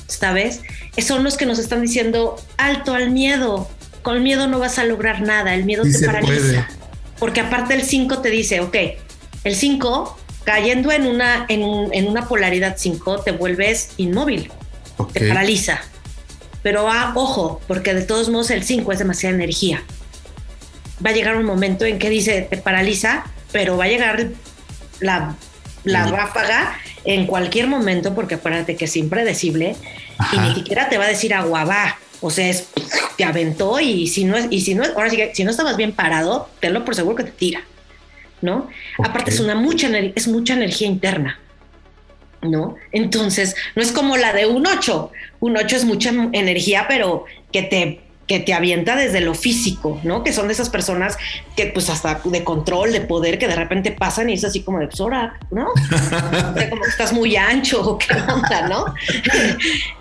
¿sabes? Son los que nos están diciendo alto al miedo. Con miedo no vas a lograr nada, el miedo te paraliza. Porque aparte el 5 te dice, ok, el 5 cayendo en una, en, una polaridad 5 te vuelves inmóvil, te paraliza. Pero ah, ojo, porque de todos modos el 5 es demasiada energía. Va a llegar un momento en que dice, te paraliza, pero va a llegar la, la ráfaga en cualquier momento, porque acuérdate que es impredecible y ni siquiera te va a decir agua va. O sea, es, te aventó y si no es, y si no, ahora sí que si no estabas bien parado, tenlo por seguro que te tira, ¿no? Aparte es una mucha, es mucha energía interna, ¿no? Entonces, no es como la de un 8. Un 8 es mucha energía, pero que te que te avienta desde lo físico, ¿no? Que son de esas personas que pues hasta de control, de poder, que de repente pasan y es así como de, pues ¿no? [LAUGHS] como que estás muy ancho o qué onda, ¿no?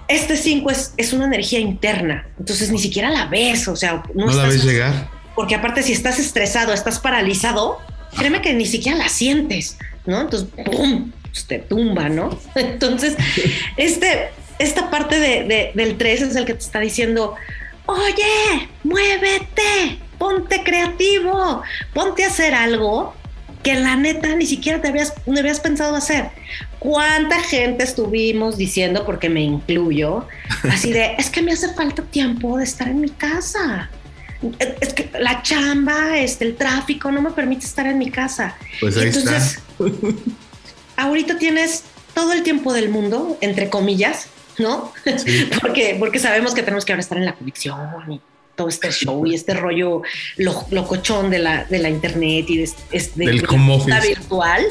Este 5 es, es una energía interna, entonces ni siquiera la ves, o sea, no, la ves llegar. Porque aparte si estás estresado, estás paralizado, créeme que ni siquiera la sientes, ¿no? Entonces, ¡pum! Pues te tumba, ¿no? [LAUGHS] Entonces, este, esta parte de, del 3 es el que te está diciendo, oye, muévete, ponte creativo, ponte a hacer algo que la neta ni siquiera te habías, no habías pensado hacer. ¿Cuánta gente estuvimos diciendo, porque me incluyo, así de, es que me hace falta tiempo de estar en mi casa? Es que la chamba, este, el tráfico no me permite estar en mi casa. Pues ahí entonces, ahorita tienes todo el tiempo del mundo, entre comillas, ¿no? [LAUGHS] porque, porque sabemos que tenemos que ahora estar en la conexión y todo este show y este rollo locochón de la, de la internet y de, de, virtual,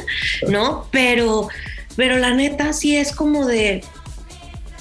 ¿no? Pero, pero la neta sí es como de,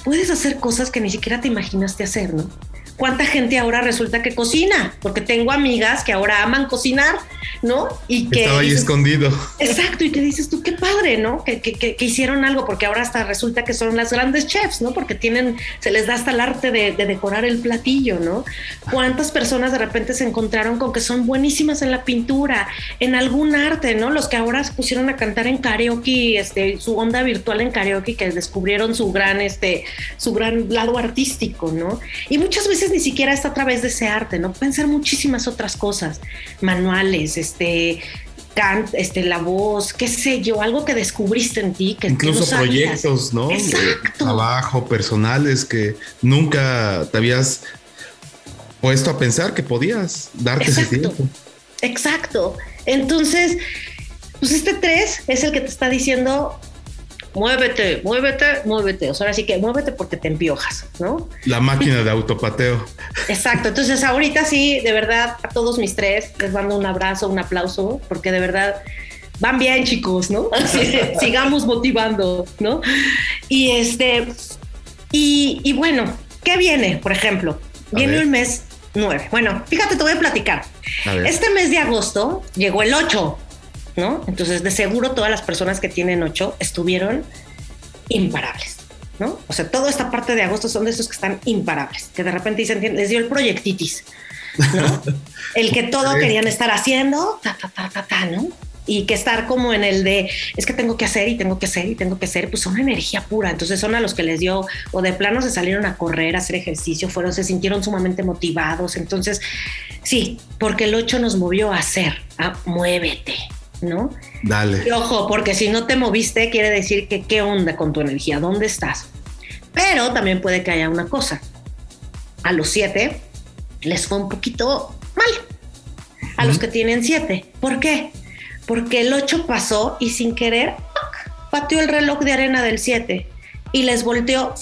puedes hacer cosas que ni siquiera te imaginaste hacer, ¿no? ¿Cuánta gente ahora resulta que cocina? Porque tengo amigas que ahora aman cocinar, ¿no? Y que... Estaba ahí escondido. Exacto, y que dices tú, qué padre, ¿no? Que, que, que, hicieron algo, porque ahora hasta resulta que son las grandes chefs, ¿no? Porque tienen, se les da hasta el arte de, de decorar el platillo, ¿no? ¿Cuántas personas de repente se encontraron con que son buenísimas en la pintura, en algún arte, ¿no? Los que ahora se pusieron a cantar en karaoke, este, su onda virtual en karaoke, que descubrieron su gran, este, su gran lado artístico, ¿no? Y muchas veces ni siquiera está a través de ese arte, ¿no? Pueden ser muchísimas otras cosas, manuales, este, cant, este, la voz, qué sé yo, algo que descubriste en ti. Que, Incluso proyectos, ¿no? Exacto. trabajo, personales que nunca te habías puesto a pensar que podías darte ese tiempo. Exacto. Entonces, pues este 3 es el que te está diciendo, muévete, muévete, muévete. O sea, ahora sí que muévete porque te empiojas, ¿no? La máquina de autopateo. Exacto. Entonces, ahorita sí, de verdad, a todos mis tres les mando un abrazo, un aplauso, porque de verdad van bien, chicos, ¿no? [LAUGHS] sigamos motivando, ¿no? Y este, y, bueno, ¿qué viene? Por ejemplo, viene el mes 9. Bueno, fíjate, te voy a platicar. este mes de agosto llegó el 8. ¿No? Entonces, de seguro todas las personas que tienen ocho estuvieron imparables, ¿no? O sea, toda esta parte de agosto son de esos que están imparables, que de repente dicen, les dio el proyectitis, ¿no? [LAUGHS] el que todo querían estar haciendo, ta, ta, ta, ta, ta, ¿no? y que estar como en el de es que tengo que hacer y tengo que hacer y tengo que hacer, pues son energía pura. Entonces son a los que les dio o de plano se salieron a correr, a hacer ejercicio, fueron, se sintieron sumamente motivados. Entonces, sí, porque el 8 nos movió a hacer, a muévete, ¿no? Dale. Y ojo, porque si no te moviste, quiere decir que qué onda con tu energía, dónde estás. Pero también puede que haya una cosa. A los siete les fue un poquito mal. A los que tienen siete. ¿Por qué? Porque el 8 pasó y sin querer pateó el reloj de arena del 7 y les volteó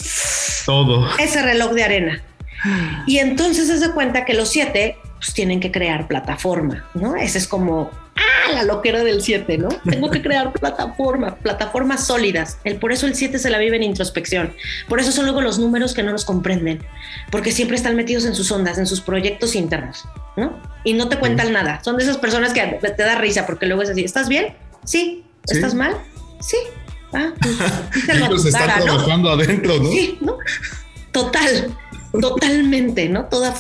todo ese reloj de arena. [GASPS] Y entonces se da cuenta que los siete pues, tienen que crear plataforma, ¿no? Ese es como ah, la loquera del 7, ¿no? [LAUGHS] Tengo que crear plataformas, plataformas sólidas. El, por eso el 7 se la vive en introspección. Por eso son luego los números que no nos comprenden, porque siempre están metidos en sus ondas, en sus proyectos internos, ¿no? Y no te cuentan nada. Son de esas personas que te da risa, porque luego es así, ¿estás bien? Sí. ¿Estás mal? Sí. Ah, pues, [LAUGHS] están trabajando adentro, ¿no? Sí, ¿no? Total, totalmente, ¿no? Toda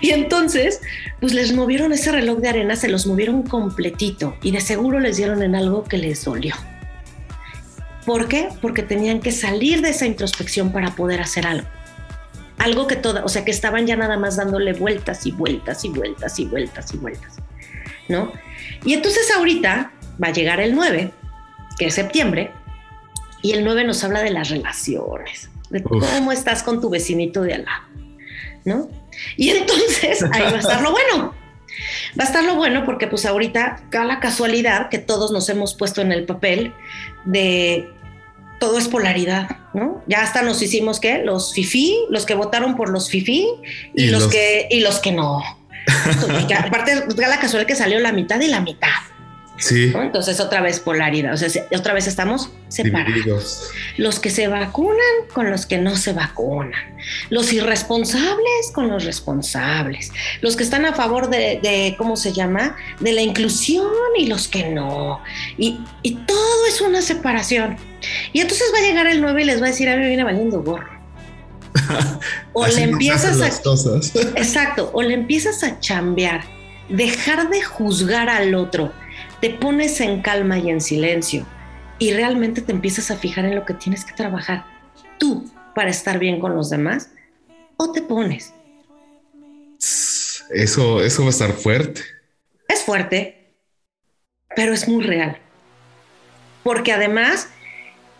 y entonces, pues les movieron ese reloj de arena, se los movieron completito y de seguro les dieron en algo que les dolió. ¿Por qué? Porque tenían que salir de esa introspección para poder hacer algo. Algo que toda, o sea, que estaban ya nada más dándole vueltas y vueltas y vueltas y vueltas y vueltas, ¿no? Y entonces ahorita va a llegar el 9, que es septiembre, y el 9 nos habla de las relaciones, de cómo estás con tu vecinito de al lado, ¿no? Y entonces ahí va a estar lo bueno. Va a estar lo bueno porque pues ahorita da la casualidad que todos nos hemos puesto en el papel de todo es polaridad, ¿no? Ya hasta nos hicimos que los fifi, los que votaron por los fifi y, los, que y los que no. [LAUGHS] aparte da la casualidad que salió la mitad y la mitad. Sí. Entonces otra vez polaridad, o sea, otra vez estamos separados. Los que se vacunan con los que no se vacunan, los irresponsables con los responsables, los que están a favor de, ¿cómo se llama? De la inclusión y los que no. Y, y todo es una separación. Y entonces va a llegar el 9 y les va a decir, a mí me viene valiendo gorro. [LAUGHS] o le empiezas a... [LAUGHS] Exacto, o le empiezas a chambear, dejar de juzgar al otro te pones en calma y en silencio y realmente te empiezas a fijar en lo que tienes que trabajar tú para estar bien con los demás, o te pones. Eso, eso va a estar fuerte. Es fuerte, pero es muy real. Porque además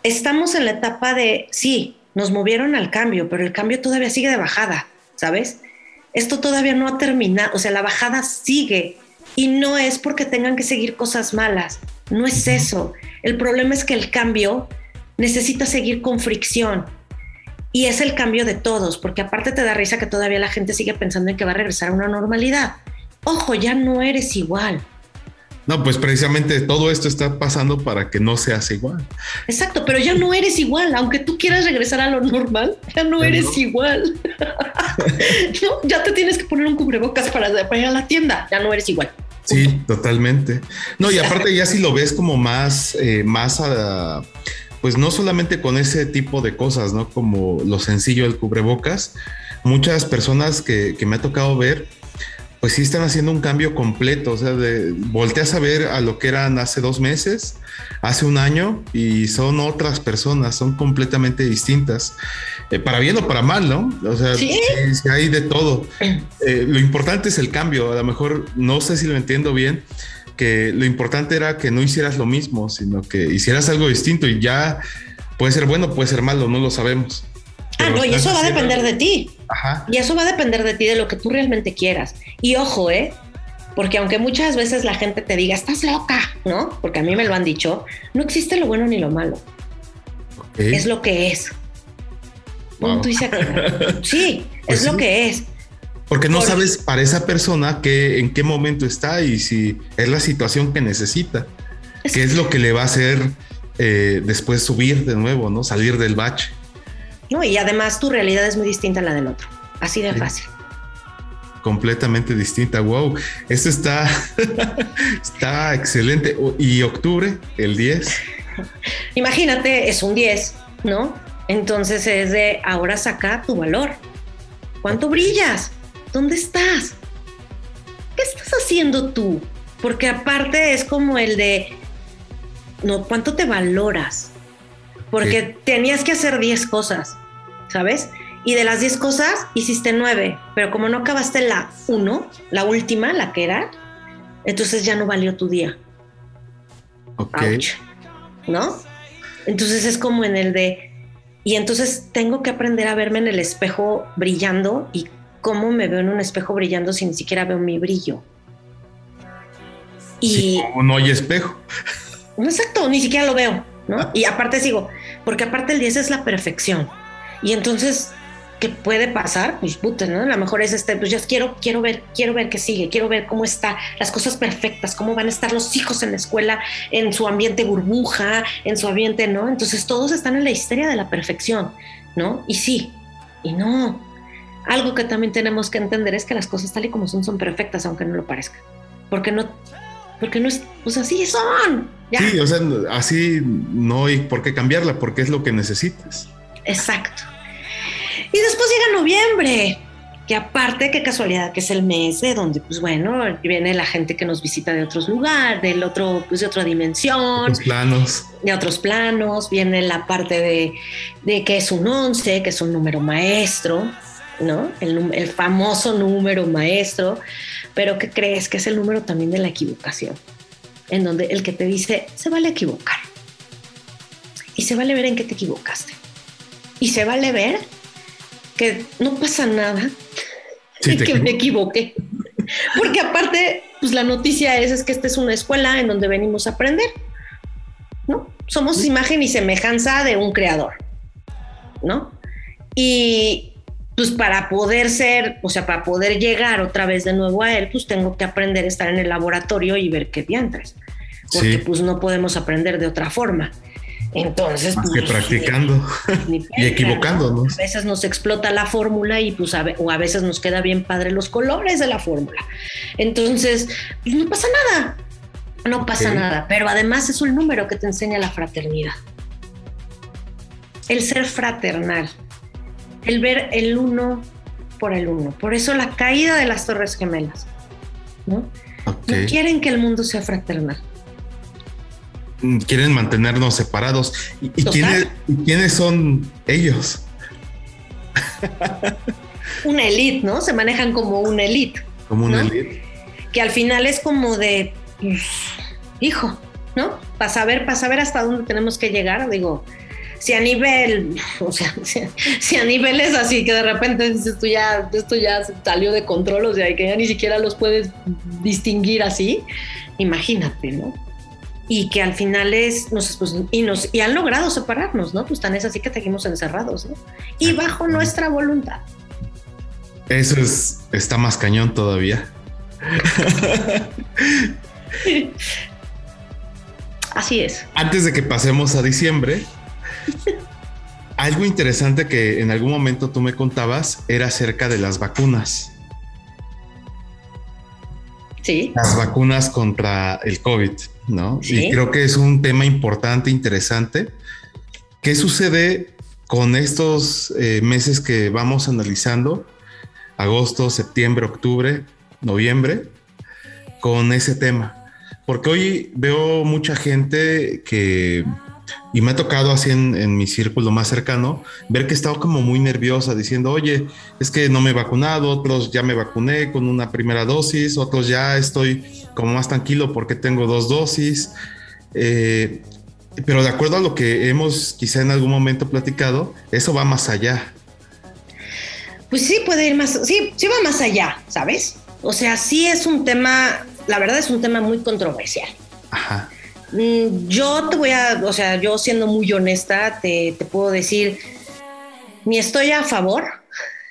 estamos en la etapa de, sí, nos movieron al cambio, pero el cambio todavía sigue de bajada, ¿sabes? Esto todavía no ha terminado, o sea, la bajada sigue y no es porque tengan que seguir cosas malas, no es eso. El problema es que el cambio necesita seguir con fricción. Y es el cambio de todos, porque aparte te da risa que todavía la gente sigue pensando en que va a regresar a una normalidad. Ojo, ya no eres igual. No, pues precisamente todo esto está pasando para que no seas igual. Exacto, pero ya no eres igual, aunque tú quieras regresar a lo normal, ya no eres igual. [LAUGHS] [LAUGHS] no, ya te tienes que poner un cubrebocas para, ir a la tienda, ya no eres igual. Sí, totalmente. No, y aparte ya si lo ves como más, eh, más a, pues no solamente con ese tipo de cosas, ¿no? Como lo sencillo del cubrebocas, muchas personas que, que me ha tocado ver, pues sí están haciendo un cambio completo, o sea, de, volteas a ver a lo que eran hace dos meses, hace un año, y son otras personas, son completamente distintas, eh, para bien o para mal, ¿no? O sea, ¿Sí? hay de todo. Eh, lo importante es el cambio, a lo mejor no sé si lo entiendo bien, que lo importante era que no hicieras lo mismo, sino que hicieras algo distinto y ya puede ser bueno, puede ser malo, no lo sabemos. Ah, no, y eso va a depender de ti. Ajá. Y eso va a depender de ti, de lo que tú realmente quieras. Y ojo, ¿eh? Porque aunque muchas veces la gente te diga, estás loca, ¿no? Porque a mí me lo han dicho, no existe lo bueno ni lo malo. Es lo que es. [LAUGHS] sí, pues es lo que es. Porque no sabes para esa persona que, en qué momento está y si es la situación que necesita. qué es lo que le va a hacer eh, después subir de nuevo, ¿no? Salir del bache. No, y además tu realidad es muy distinta a la del otro. Así de fácil. Completamente distinta. Wow, esto está, [LAUGHS] está excelente. Y octubre, el 10. Imagínate, es un 10, ¿no? Entonces es de ahora saca tu valor. ¿Cuánto brillas? ¿Dónde estás? ¿Qué estás haciendo tú? Porque aparte es como el de, no, ¿cuánto te valoras? Porque tenías que hacer 10 cosas ¿sabes? Y de las 10 cosas hiciste 9, pero como no acabaste la 1, la última, la que era, entonces ya no valió tu día. Ok. ¿No? Entonces es como en el de, y entonces tengo que aprender a verme en el espejo brillando y cómo me veo en un espejo brillando si ni siquiera veo mi brillo. Y no hay espejo. Exacto, ni siquiera lo veo, ¿no? Y aparte sigo, porque aparte el 10 es la perfección. Y entonces, ¿qué puede pasar? Pues puta, ¿no? A lo mejor es este, pues ya quiero, quiero ver, quiero ver qué sigue, quiero ver cómo está, las cosas perfectas, cómo van a estar los hijos en la escuela, en su ambiente burbuja, en su ambiente, ¿no? Entonces todos están en la histeria de la perfección, ¿no? Y sí, y no. Algo que también tenemos que entender es que las cosas tal y como son son perfectas, aunque no lo parezcan. Porque no, porque no es, pues así son. Sí, o sea, así no hay por qué cambiarla, porque es lo que necesitas. Exacto. Y después llega noviembre, que aparte, qué casualidad que es el mes de donde, pues bueno, viene la gente que nos visita de otros lugares, del otro, pues de otra dimensión. Otros planos. De otros planos, viene la parte de, de que es un 11, que es un número maestro, ¿no? El, el famoso número maestro, pero que crees que es el número también de la equivocación, en donde el que te dice, se vale equivocar. Y se vale ver en qué te equivocaste y se vale ver que no pasa nada y que me equivoqué. Porque aparte, pues la noticia es, es que esta es una escuela en donde venimos a aprender. ¿no? Somos imagen y semejanza de un creador. ¿no? Y pues para poder ser, o sea, para poder llegar otra vez de nuevo a él, pues tengo que aprender a estar en el laboratorio y ver qué diantres. Porque pues no podemos aprender de otra forma. Entonces, Más que pues, practicando [LAUGHS] y equivocándonos. A veces nos explota la fórmula y pues a, o a veces nos queda bien padre los colores de la fórmula. Entonces, pues, no pasa nada. No pasa nada, pero además es un número que te enseña la fraternidad. El ser fraternal, el ver el uno por el uno. Por eso la caída de las Torres Gemelas. ¿no? no quieren que el mundo sea fraternal quieren mantenernos separados. ¿Y, quiénes, son ellos? [LAUGHS] una elite, ¿no? Se manejan como una elite. Como una elite. Que al final es como de, pues, hijo, ¿no? Para saber, para saber hasta dónde tenemos que llegar, digo, si a nivel, [LAUGHS] o sea, [LAUGHS] si, a nivel es así, que de repente dices tú ya, esto ya salió de control, o sea, que ya ni siquiera los puedes distinguir así, imagínate, ¿no? Y que al final es, nos, pues, y, nos, y han logrado separarnos, ¿no? Pues tan es así que seguimos encerrados, ¿no? Y bajo nuestra voluntad. Eso es, está más cañón todavía. [LAUGHS] Así es. Antes de que pasemos a diciembre, [LAUGHS] algo interesante que en algún momento tú me contabas era acerca de las vacunas. Sí. Las vacunas contra el COVID, ¿no? Y creo que es un tema importante, interesante. ¿Qué sucede con estos eh, meses que vamos analizando? Agosto, septiembre, octubre, noviembre, con ese tema. Porque hoy veo mucha gente que, y me ha tocado así en, mi círculo más cercano, ver que está como muy nerviosa diciendo, oye, es que no me he vacunado, otros ya me vacuné con una primera dosis, otros ya estoy como más tranquilo porque tengo dos dosis. Eh, pero de acuerdo a lo que hemos quizá en algún momento platicado, eso va más allá. Pues sí, puede ir más, sí, sí va más allá, ¿sabes? O sea, sí es un tema la verdad es un tema muy controversial. Ajá. Mm, yo te voy a, o sea, yo siendo muy honesta, te, puedo decir, ni estoy a favor,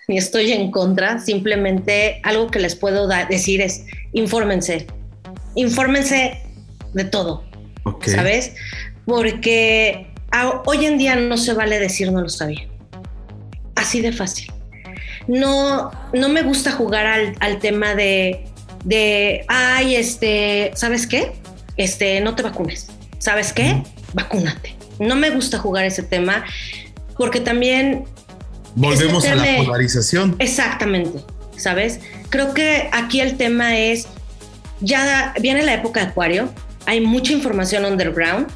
ni estoy en contra, simplemente algo que les puedo decir es, infórmense, infórmense de todo, ¿sabes? Porque hoy en día no se vale decir no lo sabía. Así de fácil. No, no me gusta jugar al, al tema de de, ay, este, ¿sabes qué? Este, no te vacunes. ¿Sabes qué? Vacúnate. No me gusta jugar ese tema porque también... Volvemos a la polarización. Exactamente, ¿sabes? Creo que aquí el tema es, ya viene la época de Acuario, hay mucha información underground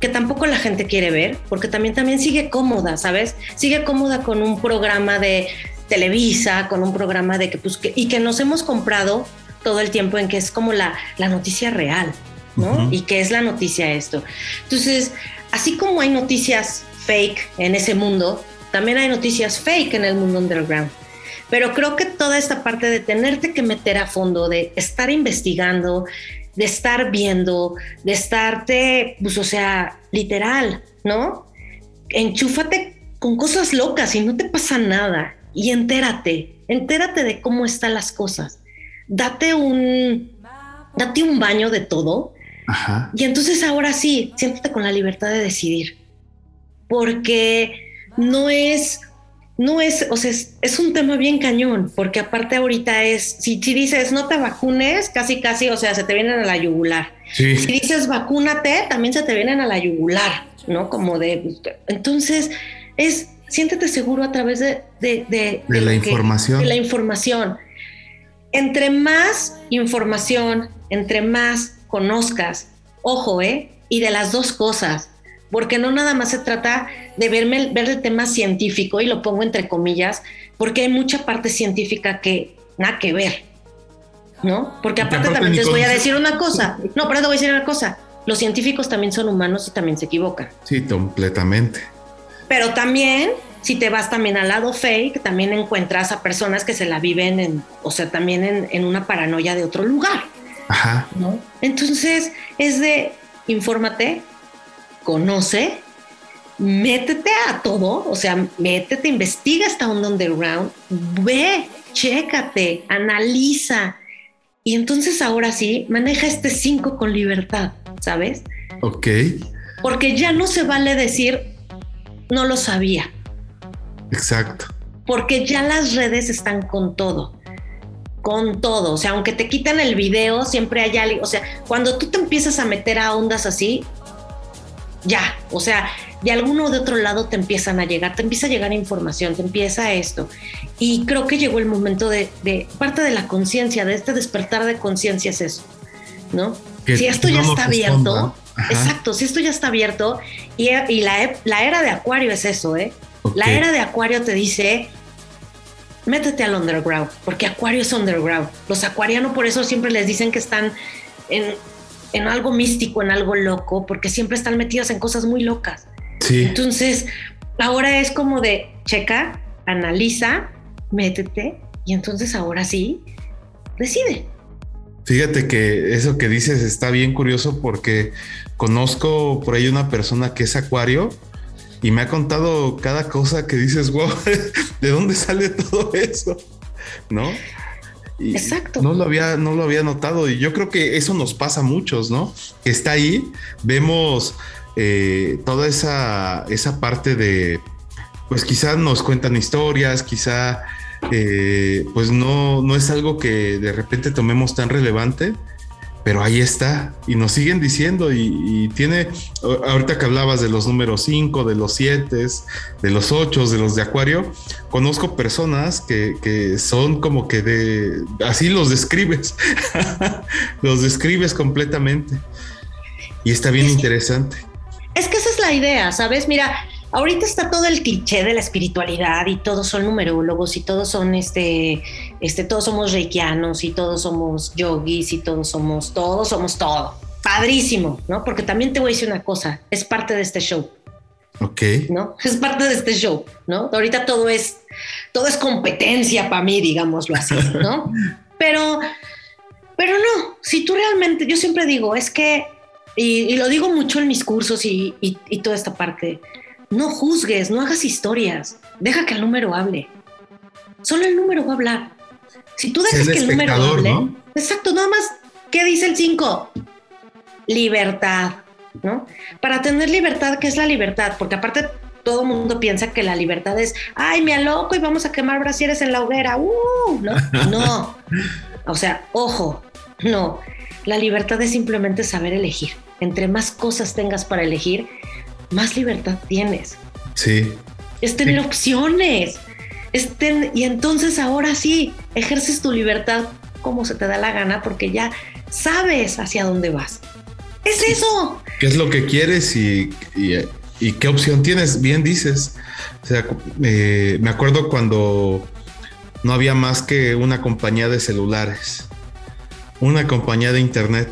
que tampoco la gente quiere ver, porque también, también sigue cómoda, ¿sabes? Sigue cómoda con un programa de Televisa, con un programa de que, pues, que, y que nos hemos comprado todo el tiempo en que es como la, la noticia real, ¿no? Y que es la noticia esto. Entonces, así como hay noticias fake en ese mundo, también hay noticias fake en el mundo underground. Pero creo que toda esta parte de tenerte que meter a fondo, de estar investigando, de estar viendo, de estarte, pues, o sea, literal, ¿no? Enchúfate con cosas locas y no te pasa nada. Y entérate, entérate de cómo están las cosas date un, date un baño de todo. Y entonces ahora sí, siéntate con la libertad de decidir. Porque no es, no es, o sea, es, un tema bien cañón, porque aparte ahorita es, si, si, dices no te vacunes, casi, casi, o sea, se te vienen a la yugular. Si dices vacúnate, también se te vienen a la yugular, ¿no? Como de, entonces es, siéntete seguro a través de, de, la información. De la información entre más información, entre más conozcas, ojo, ¿eh? Y de las dos cosas, porque no nada más se trata de verme, ver el tema científico, y lo pongo entre comillas, porque hay mucha parte científica que nada que ver, ¿no? Porque aparte, también les voy a decir una cosa, no, pero te voy a decir una cosa, los científicos también son humanos y también se equivocan. Sí, completamente. Pero también si te vas también al lado fake, también encuentras a personas que se la viven en, o sea, también en, una paranoia de otro lugar. Ajá. ¿no? Entonces, es de infórmate, conoce, métete a todo, o sea, métete, investiga esta onda underground, ve, chécate, analiza. Y entonces ahora sí, maneja este 5 con libertad, ¿sabes? Ok. Porque ya no se vale decir, no lo sabía Exacto. Porque ya las redes están con todo. Con todo. O sea, aunque te quitan el video, siempre hay alguien. O sea, cuando tú te empiezas a meter a ondas así, ya. O sea, de alguno o de otro lado te empiezan a llegar, te empieza a llegar información, te empieza esto. Y creo que llegó el momento de, parte de la conciencia, de este despertar de conciencia es eso, ¿no? si esto ya está abierto, exacto, si esto ya está abierto, y, la, la, era de Acuario es eso, ¿eh? La era de Acuario te dice, métete al underground, porque Acuario es underground. Los acuarianos por eso siempre les dicen que están en, en algo místico, en algo loco, porque siempre están metidos en cosas muy locas. Sí. Entonces, ahora es como de, checa, analiza, métete, y entonces ahora sí, decide. Fíjate que eso que dices está bien curioso porque conozco por ahí una persona que es acuario y me ha contado cada cosa que dices, wow, [LAUGHS] ¿de dónde sale todo eso? ¿No? Exacto. No lo había, no lo había notado. Y yo creo que eso nos pasa a muchos, ¿no? Que está ahí, vemos eh, toda esa, esa parte de, pues quizás nos cuentan historias, quizá eh, pues no, no es algo que de repente tomemos tan relevante, pero ahí está y nos siguen diciendo y, tiene, ahorita que hablabas de los números 5, de los 7, de los 8, de los de Acuario, conozco personas que, son como que de, así los describes, [LAUGHS] los describes completamente y está bien interesante. Es que esa es la idea, ¿sabes? Mira, ahorita está todo el cliché de la espiritualidad y todos son numerólogos y todos son este, este, todos somos reikianos y todos somos yogis y todos somos, todos somos todo. Padrísimo, ¿no? Porque también te voy a decir una cosa, es parte de este show. Ok. ¿No? Es parte de este show, ¿no? Ahorita todo es, todo es competencia para mí, digámoslo así, ¿no? [LAUGHS] pero, pero no, si tú realmente, yo siempre digo, es que, y, lo digo mucho en mis cursos y, y toda esta parte, no juzgues, no hagas historias. Deja que el número hable. Solo el número va a hablar. Si tú dejas que el número hable, exacto, nada más, ¿qué dice el 5? Libertad, ¿no? Para tener libertad, ¿qué es la libertad? Porque aparte todo el mundo piensa que la libertad es, ay, me aloco y vamos a quemar brasieres en la hoguera, uh, ¿no? [LAUGHS] No. O sea, ojo, no. La libertad es simplemente saber elegir. Entre más cosas tengas para elegir, más libertad tienes. Sí. Es tener opciones. Y entonces ahora sí, ejerces tu libertad como se te da la gana porque ya sabes hacia dónde vas. Es eso. ¿Qué es lo que quieres y, qué opción tienes? Bien dices. O sea, eh, me acuerdo cuando no había más que una compañía de celulares, una compañía de internet.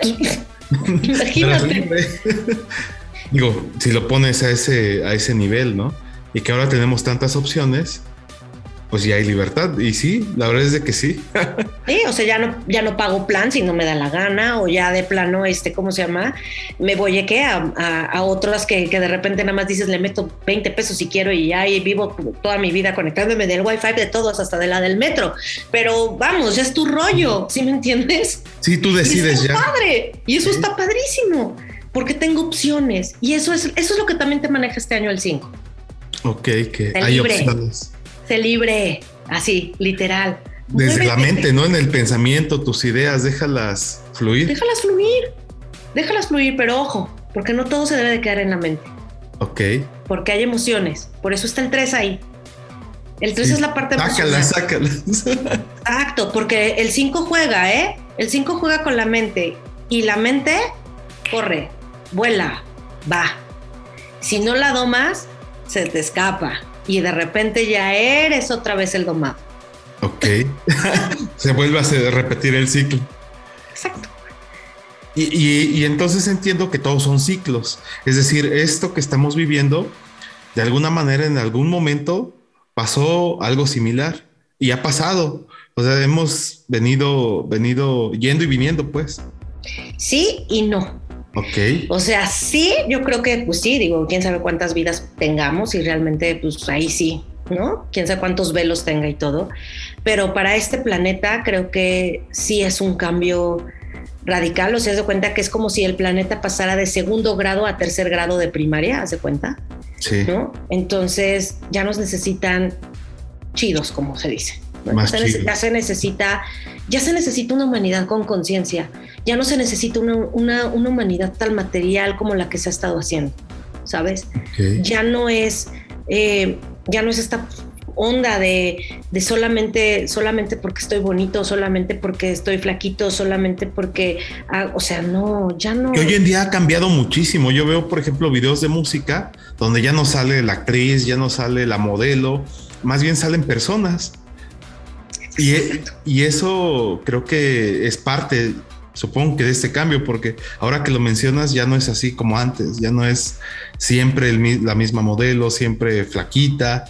[LAUGHS] Imagínate. [LAUGHS] Digo, si lo pones a ese, a ese nivel, ¿no? Y que ahora tenemos tantas opciones, pues ya hay libertad. Y sí, la verdad es de que sí. [LAUGHS] sí, o sea, ya no, ya no pago plan si no me da la gana, o ya de plano, este, ¿cómo se llama? Me voy a, ¿qué? a, otras que, que, de repente nada más dices, le meto 20 pesos si quiero y ya y vivo toda mi vida conectándome del wifi de todos, hasta de la del metro. Pero vamos, ya es tu rollo, ¿sí me entiendes? Sí, tú decides y ya. padre, y eso está padrísimo porque tengo opciones. Y eso es, eso es lo que también te maneja este año el 5. Ok, que hay opciones. Se libre, así, literal. Desde la mente, ¿no? En el pensamiento, tus ideas, déjalas fluir. Déjalas fluir, déjalas fluir, pero ojo, porque no todo se debe de quedar en la mente. Ok. Porque hay emociones, por eso está el 3 ahí. El 3 es la parte Sácalas, sácalas. [LAUGHS] Exacto, porque el 5 juega, ¿eh? El 5 juega con la mente y la mente corre vuela, va. Si no la domas, se te escapa y de repente ya eres otra vez el domado. Ok. [LAUGHS] se vuelve a repetir el ciclo. Exacto. Y, entonces entiendo que todos son ciclos. Es decir, esto que estamos viviendo, de alguna manera, en algún momento, pasó algo similar y ha pasado. O sea, hemos venido, venido yendo y viniendo, pues. Sí y no. Ok. O sea, sí, yo creo que, pues sí, digo, quién sabe cuántas vidas tengamos y realmente, pues ahí sí, ¿no? Quién sabe cuántos velos tenga y todo. Pero para este planeta creo que sí es un cambio radical, o sea, se cuenta que es como si el planeta pasara de segundo grado a tercer grado de primaria, ¿hace cuenta? Sí. ¿No? Entonces ya nos necesitan chidos, como se dice. Ya se necesita, ya se necesita una humanidad con conciencia ya no se necesita una, una, una, humanidad tal material como la que se ha estado haciendo, ¿sabes? Ya no es, eh, ya no es esta onda de, de, solamente, solamente porque estoy bonito, solamente porque estoy flaquito, solamente porque, ah, o sea, no, ya no. Que hoy en día ha cambiado muchísimo. Yo veo, por ejemplo, videos de música donde ya no sale la actriz, ya no sale la modelo, más bien salen personas. Y, y, eso creo que es parte supongo que de este cambio, porque ahora que lo mencionas ya no es así como antes, ya no es siempre la misma modelo, siempre flaquita.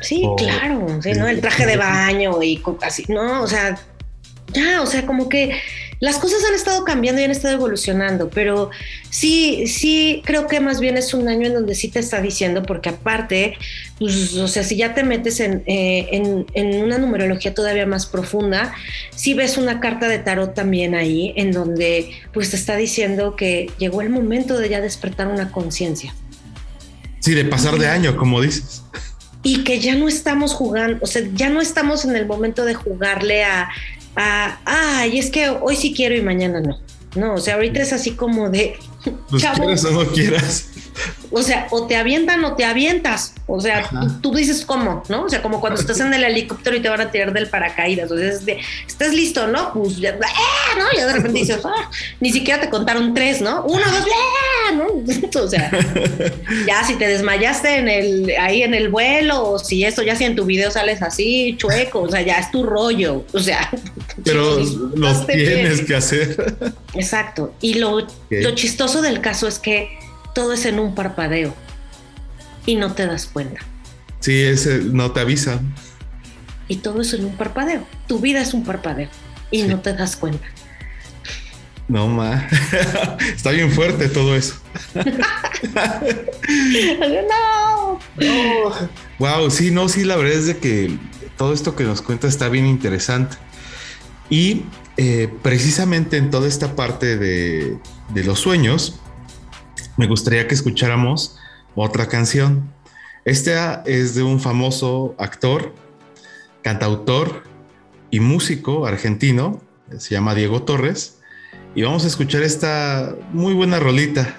Sí, claro, ¿no? El traje de [LAUGHS] baño y así, ¿no? O sea, ya, o sea, como que las cosas han estado cambiando y han estado evolucionando, pero sí, sí creo que más bien es un año en donde sí te está diciendo, porque aparte, pues, o sea, si ya te metes en, eh, en, en, una numerología todavía más profunda, sí ves una carta de tarot también ahí, en donde pues te está diciendo que llegó el momento de ya despertar una conciencia. Sí, de pasar de año, como dices y que ya no estamos jugando, o sea, ya no estamos en el momento de jugarle a, a ay, es que hoy sí quiero y mañana no. No, o sea, ahorita es así como de. Pues quieras o no quieras. O sea, o te avientan o te avientas. O sea, tú, dices cómo, ¿no? O sea, como cuando estás en el helicóptero y te van a tirar del paracaídas. O sea, es de, estás listo, ¿no? Pues ya, ¡ah! ¿no? Ya de repente dices, ah, ni siquiera te contaron tres, ¿no? Uno, dos, ¡ah! ¿no? [LAUGHS] O sea, [LAUGHS] ya si te desmayaste en el, ahí en el vuelo, o si eso, ya si en tu video sales así, chueco, o sea, ya es tu rollo. O sea, pero [LAUGHS] lo tienes que hacer. Exacto. Y lo, lo chistoso del caso es que todo es en un parpadeo y no te das cuenta. Sí, ese no te avisa. Y todo es en un parpadeo. Tu vida es un parpadeo y no te das cuenta. No, ma. [LAUGHS] Está bien fuerte todo eso. [LAUGHS] no. Wow, sí, no, sí, la verdad es de que todo esto que nos cuenta está bien interesante. Y eh, precisamente en toda esta parte de, de los sueños, me gustaría que escucháramos otra canción. Esta es de un famoso actor, cantautor y músico argentino, se llama Diego Torres, y vamos a escuchar esta muy buena rolita,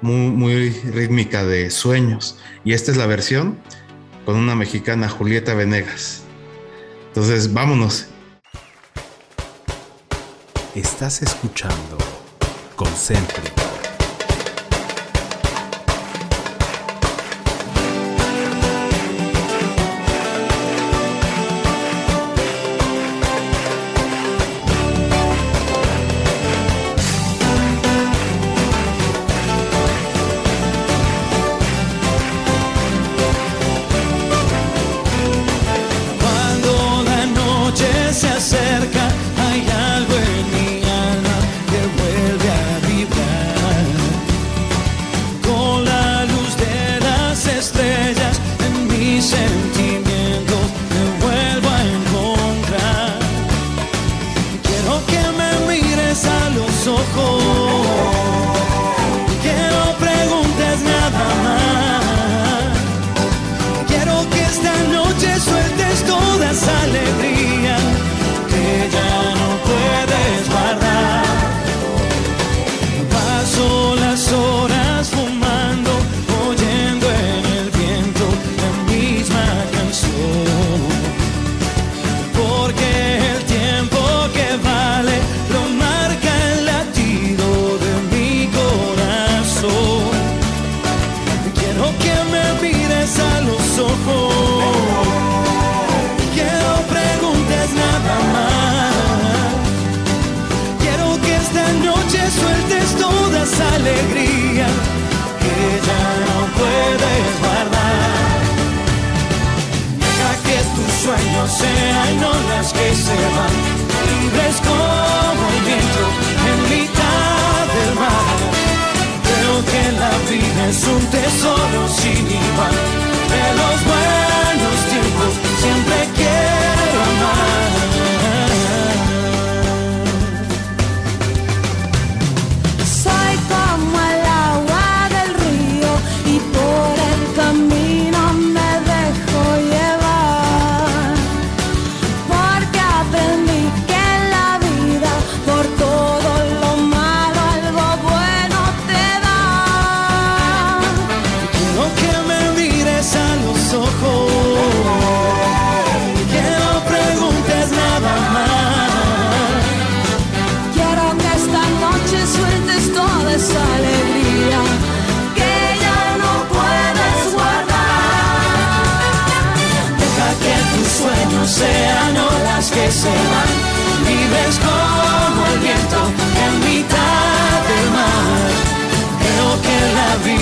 muy, muy rítmica de sueños, y esta es la versión con una mexicana, Julieta Venegas. Entonces, vámonos. Estás escuchando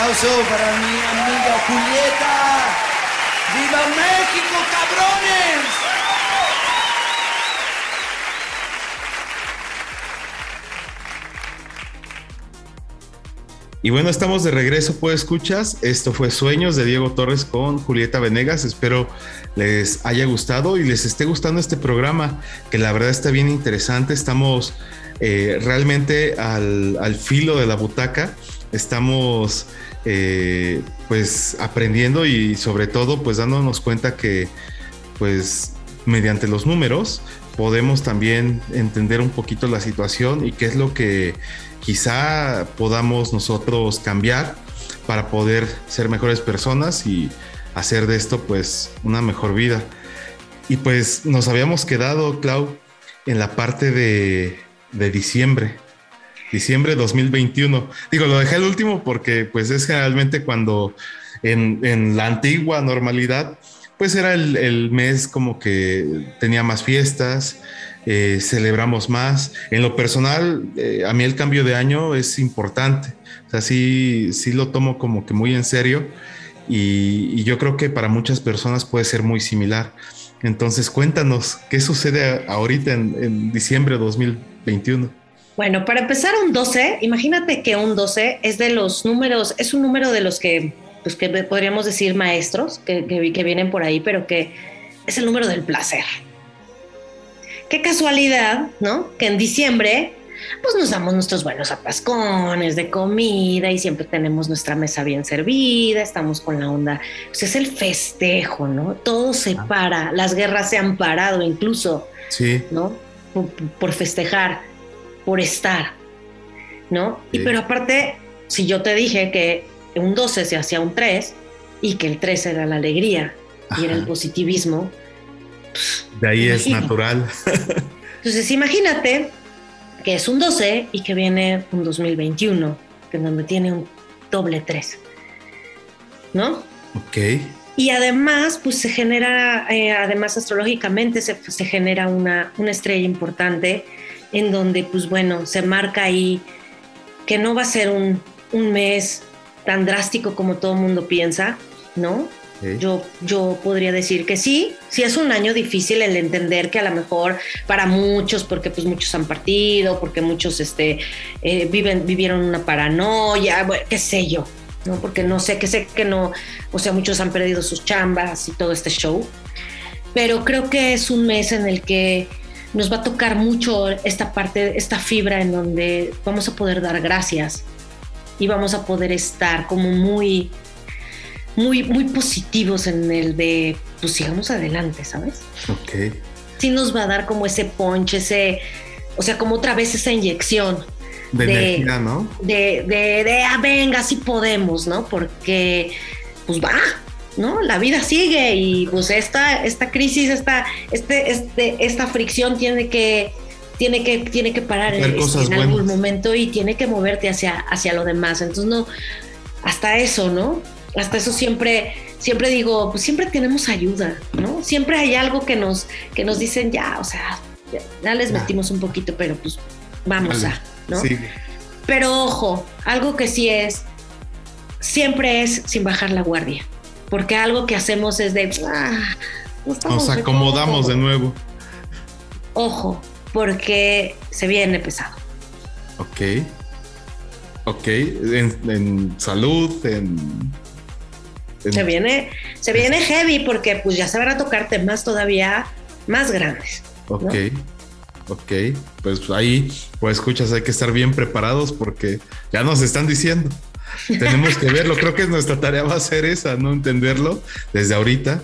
aplauso para mi amiga Julieta. ¡Viva México, cabrones! Y bueno, estamos de regreso, pues escuchas. Esto fue Sueños de Diego Torres con Julieta Venegas. Espero les haya gustado y les esté gustando este programa, que la verdad está bien interesante. Estamos eh, realmente al, al filo de la butaca. Estamos eh, pues aprendiendo y sobre todo pues dándonos cuenta que pues mediante los números podemos también entender un poquito la situación y qué es lo que quizá podamos nosotros cambiar para poder ser mejores personas y hacer de esto pues una mejor vida. Y pues nos habíamos quedado, Clau, en la parte de, de diciembre, diciembre 2021. Digo, lo dejé al último porque pues es generalmente cuando en, en la antigua normalidad pues era el, el, mes como que tenía más fiestas, eh, celebramos más. En lo personal, eh, a mí el cambio de año es importante. O sea, sí, sí lo tomo como que muy en serio y, y, yo creo que para muchas personas puede ser muy similar. Entonces, cuéntanos, ¿qué sucede ahorita en, en diciembre de 2021? Bueno, para empezar, un 12, imagínate que un 12 es de los números, es un número de los que pues que podríamos decir maestros que, que, que, vienen por ahí, pero que es el número del placer. Qué casualidad, ¿no? Que en diciembre, pues nos damos nuestros buenos atascones de comida y siempre tenemos nuestra mesa bien servida, estamos con la onda, pues es el festejo, ¿no? Todo se para, las guerras se han parado incluso, sí. ¿no? Por, por festejar, por estar, ¿no? Sí. Y pero aparte, si yo te dije que un 12 se hacía un 3 y que el 3 era la alegría Ajá. y era el positivismo. De ahí es natural. Entonces imagínate que es un 12 y que viene un 2021, que donde tiene un doble 3. ¿No? Ok. Y además, pues se genera, eh, además astrológicamente se, se genera una, una estrella importante en donde, pues bueno, se marca ahí que no va a ser un, un mes tan drástico como todo el mundo piensa, ¿no? Sí. Yo, yo podría decir que sí, sí es un año difícil el entender que a lo mejor para muchos, porque pues muchos han partido, porque muchos este, eh, viven, vivieron una paranoia, bueno, qué sé yo, ¿no? Porque no sé, que sé que no, o sea, muchos han perdido sus chambas y todo este show, pero creo que es un mes en el que nos va a tocar mucho esta parte, esta fibra en donde vamos a poder dar gracias, y vamos a poder estar como muy, muy, muy positivos en el de, pues sigamos adelante, ¿sabes? Ok. Sí nos va a dar como ese punch, ese, o sea, como otra vez esa inyección. De, de energía, ¿no? De, de, de, ah, venga, sí podemos, ¿no? Porque, pues va, ¿no? La vida sigue y pues esta, esta crisis, esta, este, este, esta fricción tiene que tiene que, tiene que parar en, en algún momento y tiene que moverte hacia, hacia lo demás. Entonces, no, hasta eso, ¿no? Hasta eso siempre, siempre digo, pues siempre tenemos ayuda, ¿no? Siempre hay algo que nos, que nos dicen, ya, o sea, ya, ya les metimos un poquito, pero pues vamos Vale. a, ¿no? Sí. Pero ojo, algo que sí es, siempre es sin bajar la guardia, porque algo que hacemos es de, ah, no Nos acomodamos de acuerdo". nuevo. Ojo, porque se viene pesado. Ok. Ok. En, en salud, en. en- Se viene, se viene heavy porque pues ya se van a tocar temas todavía más grandes. Ok. Ok. Pues ahí, pues escuchas, hay que estar bien preparados porque ya nos están diciendo. Tenemos que verlo. Creo que nuestra tarea va a ser esa, ¿no? Entenderlo desde ahorita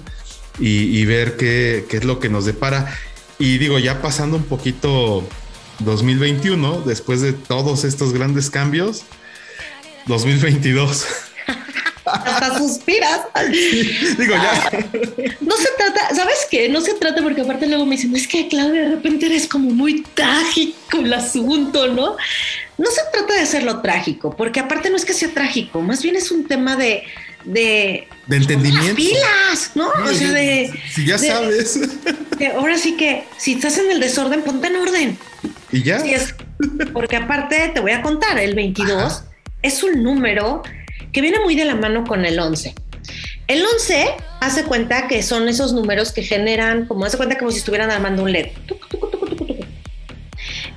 y, y ver qué, qué es lo que nos depara. Y digo, ya pasando un poquito 2021, después de todos estos grandes cambios, 2022. Hasta suspiras. digo, ya. No se trata, ¿sabes qué? No se trata porque aparte luego me dicen, es que Claudia, de repente eres como muy trágico el asunto, ¿no? No se trata de hacerlo trágico, porque aparte no es que sea trágico, más bien es un tema de... de De entendimiento. pilas, ¿no? O sea, de, Si ya de- sabes. de- ahora sí que si estás en el desorden, ponte en orden. y ya. Sí, es, porque aparte te voy a contar, el 22 es un número que viene muy de la mano con el 11. El 11 hace cuenta que son esos números que generan, como hace cuenta como si estuvieran armando un LED.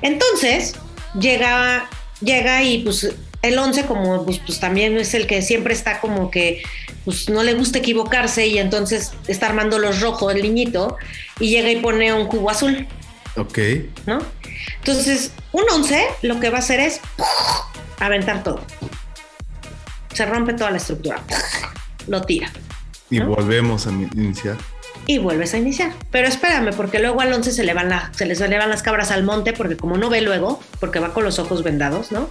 Entonces llega, llega y pues el 11 como pues, pues también es el que siempre está como que pues no le gusta equivocarse y entonces está armando los rojos el niñito y llega y pone un cubo azul. Ok. ¿no? Entonces, un 11 lo que va a hacer es aventar todo. Se rompe toda la estructura. Lo tira Y ¿No? volvemos a iniciar. y vuelves a iniciar. Pero espérame, porque luego al 11 se le, van la- se les elevan las cabras al monte, porque como no ve luego, porque va con los ojos vendados, ¿no?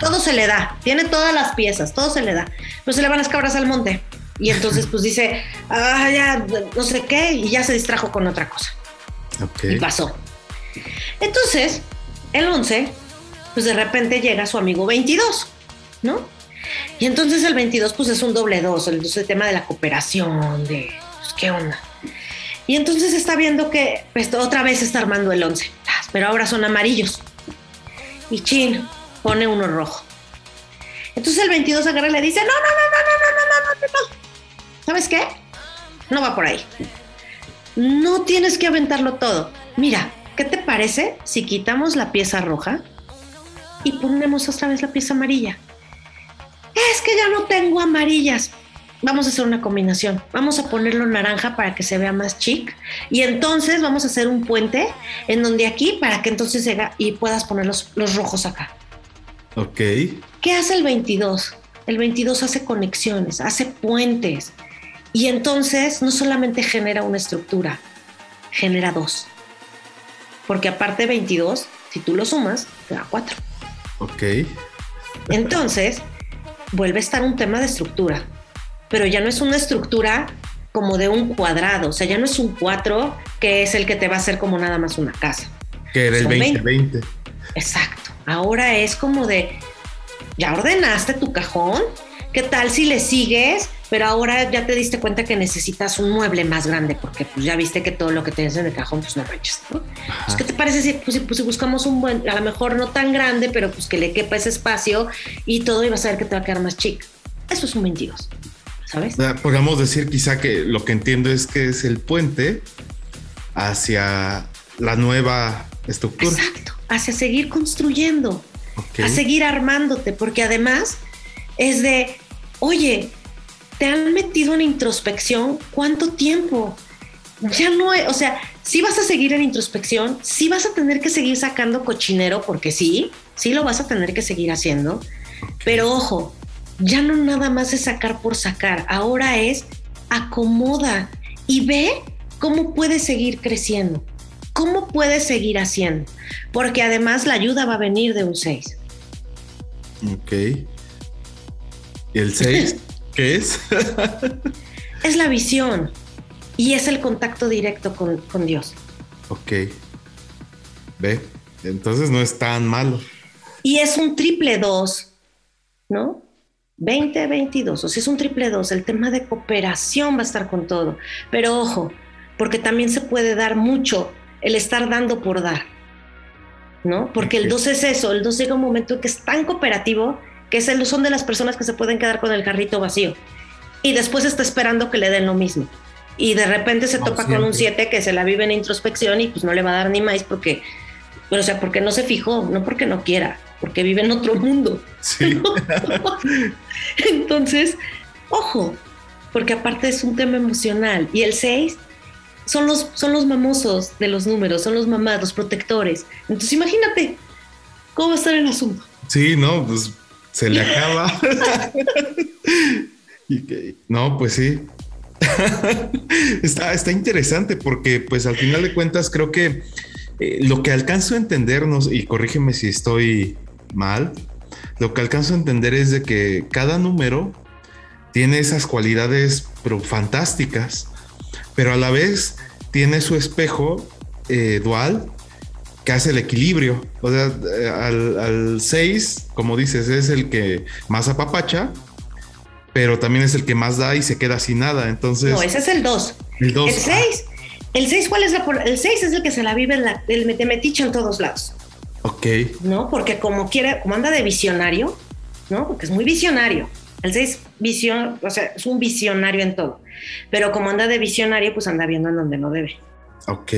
Todo se le da, tiene todas las piezas, todo se le da. Pero se le van las cabras al monte. Y entonces pues dice, [LAUGHS] ah, ya, no sé qué, y ya se distrajo con otra cosa. Ok. Y pasó. Entonces, el 11, pues de repente llega su amigo 22, ¿no? Y entonces el 22, pues es un doble dos, el, tema de la cooperación, de, pues, ¿qué onda? Y entonces está viendo que pues, otra vez está armando el 11, pero ahora son amarillos. Y Chin pone uno rojo. Entonces el 22 agarra y le dice, no, no, no, no, no, no, no, no, no, no. ¿Sabes qué? No va por ahí. No tienes que aventarlo todo. Mira, ¿qué te parece si quitamos la pieza roja y ponemos otra vez la pieza amarilla? Es que ya no tengo amarillas. Vamos a hacer una combinación. Vamos a ponerlo naranja para que se vea más chic. Y entonces vamos a hacer un puente en donde aquí para que entonces llega y puedas poner los, los rojos acá. Ok. ¿Qué hace el 22? El 22 hace conexiones, hace puentes. Y entonces no solamente genera una estructura, genera dos. Porque aparte 22, si tú lo sumas, te da 4. Ok. Entonces, vuelve a estar un tema de estructura. Pero ya no es una estructura como de un cuadrado. O sea, ya no es un 4 que es el que te va a hacer como nada más una casa. Que era el Son 2020. Exacto. Ahora es como de, ya ordenaste tu cajón, ¿qué tal si le sigues? Pero ahora ya te diste cuenta que necesitas un mueble más grande porque pues ya viste que todo lo que tienes en el cajón pues no manches, ¿no? Pues, ¿Qué te parece si, pues, si- pues, si buscamos un buen, a lo mejor no tan grande, pero pues que le quepa ese espacio y todo y vas a ver que te va a quedar más chic? Eso es un 22, ¿sabes? O sea, Podríamos decir quizá que lo que entiendo es que es el puente hacia la nueva estructura. Exacto, hacia seguir construyendo. A seguir armándote, porque además es de, oye, te han metido en introspección cuánto tiempo. Ya no, hay- o sea, sí vas a seguir en introspección, sí vas a tener que seguir sacando cochinero, porque sí, sí lo vas a tener que seguir haciendo, pero ojo, ya no nada más es sacar por sacar, ahora es acomoda y ve cómo puedes seguir creciendo, cómo puedes seguir haciendo, porque además la ayuda va a venir de un 6. Ok. ¿Y el 6? [LAUGHS] ¿Qué es? [LAUGHS] Es la visión y es el contacto directo con, con Dios. ok. Ve. Entonces no es tan malo. Y es un triple 2, ¿no? 20, 22, o sea, es un triple 2. El tema de cooperación va a estar con todo. Pero ojo, porque también se puede dar mucho el estar dando por dar. ¿no? Porque el 2 es eso, el 2 llega un momento en que es tan cooperativo que son de las personas que se pueden quedar con el carrito vacío y después está esperando que le den lo mismo. Y de repente se No, topa con un siempre. 7 que se la vive en introspección y pues no le va a dar ni más porque, o sea, porque no se fijó, no porque no quiera, porque vive en otro mundo. Sí. [LAUGHS] Entonces, ojo, porque aparte es un tema emocional. Y el 6 son los, son los mamosos de los números, son los mamás, los protectores. Entonces, imagínate cómo va a estar el asunto. Sí, no, pues se le acaba. [LAUGHS] Y que- no, pues sí. [LAUGHS] está, está interesante porque, pues al final de cuentas, creo que eh, lo que alcanzo a entendernos, y corrígeme si estoy mal, lo que alcanzo a entender es de que cada número tiene esas cualidades pero fantásticas, pero a la vez tiene su espejo eh, dual que hace el equilibrio. O sea, eh, al 6, como dices, es el que más apapacha, pero también es el que más da y se queda sin nada. Entonces, No, ese es el 2. el 2. El 6. El 6, ¿cuál es la por- El 6 es el que se la vive en la, el de metiche en todos lados, ok, ¿no? Porque como quiere, como anda de visionario, ¿no? Porque es muy visionario. El 6 visión, o sea, es un visionario en todo. Pero como anda de visionario, pues anda viendo en donde no debe. ok.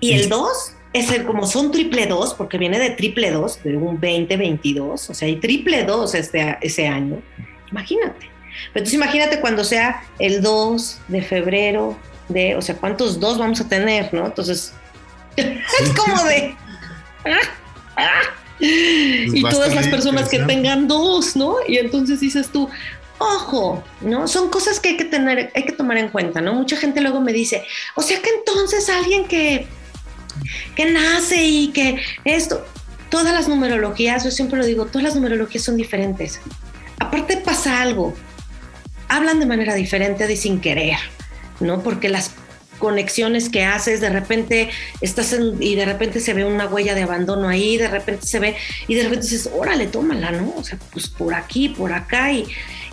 Y el 2 es el, como son triple 2, porque viene de triple 2, de un 2022, o sea, hay triple 2 este, ese año. Imagínate. Pero entonces imagínate cuando sea el 2 de febrero, de, o sea, ¿cuántos 2 vamos a tener, no? Entonces, [LAUGHS] es como de... [LAUGHS] ah, ah. y va a todas las personas que tengan dos, ¿no? Y entonces dices tú, ojo, ¿no? Son cosas que hay que tener, hay que tomar en cuenta, ¿no? Mucha gente luego me dice, o sea que entonces alguien que, que nace y que esto, todas las numerologías, yo siempre lo digo, todas las numerologías son diferentes. Aparte pasa algo, hablan de manera diferente de sin querer, ¿no? Porque las conexiones que haces, de repente estás en, y de repente se ve una huella de abandono ahí, de repente se ve y de repente dices, órale, tómala, ¿no? O sea, pues por aquí, por acá y,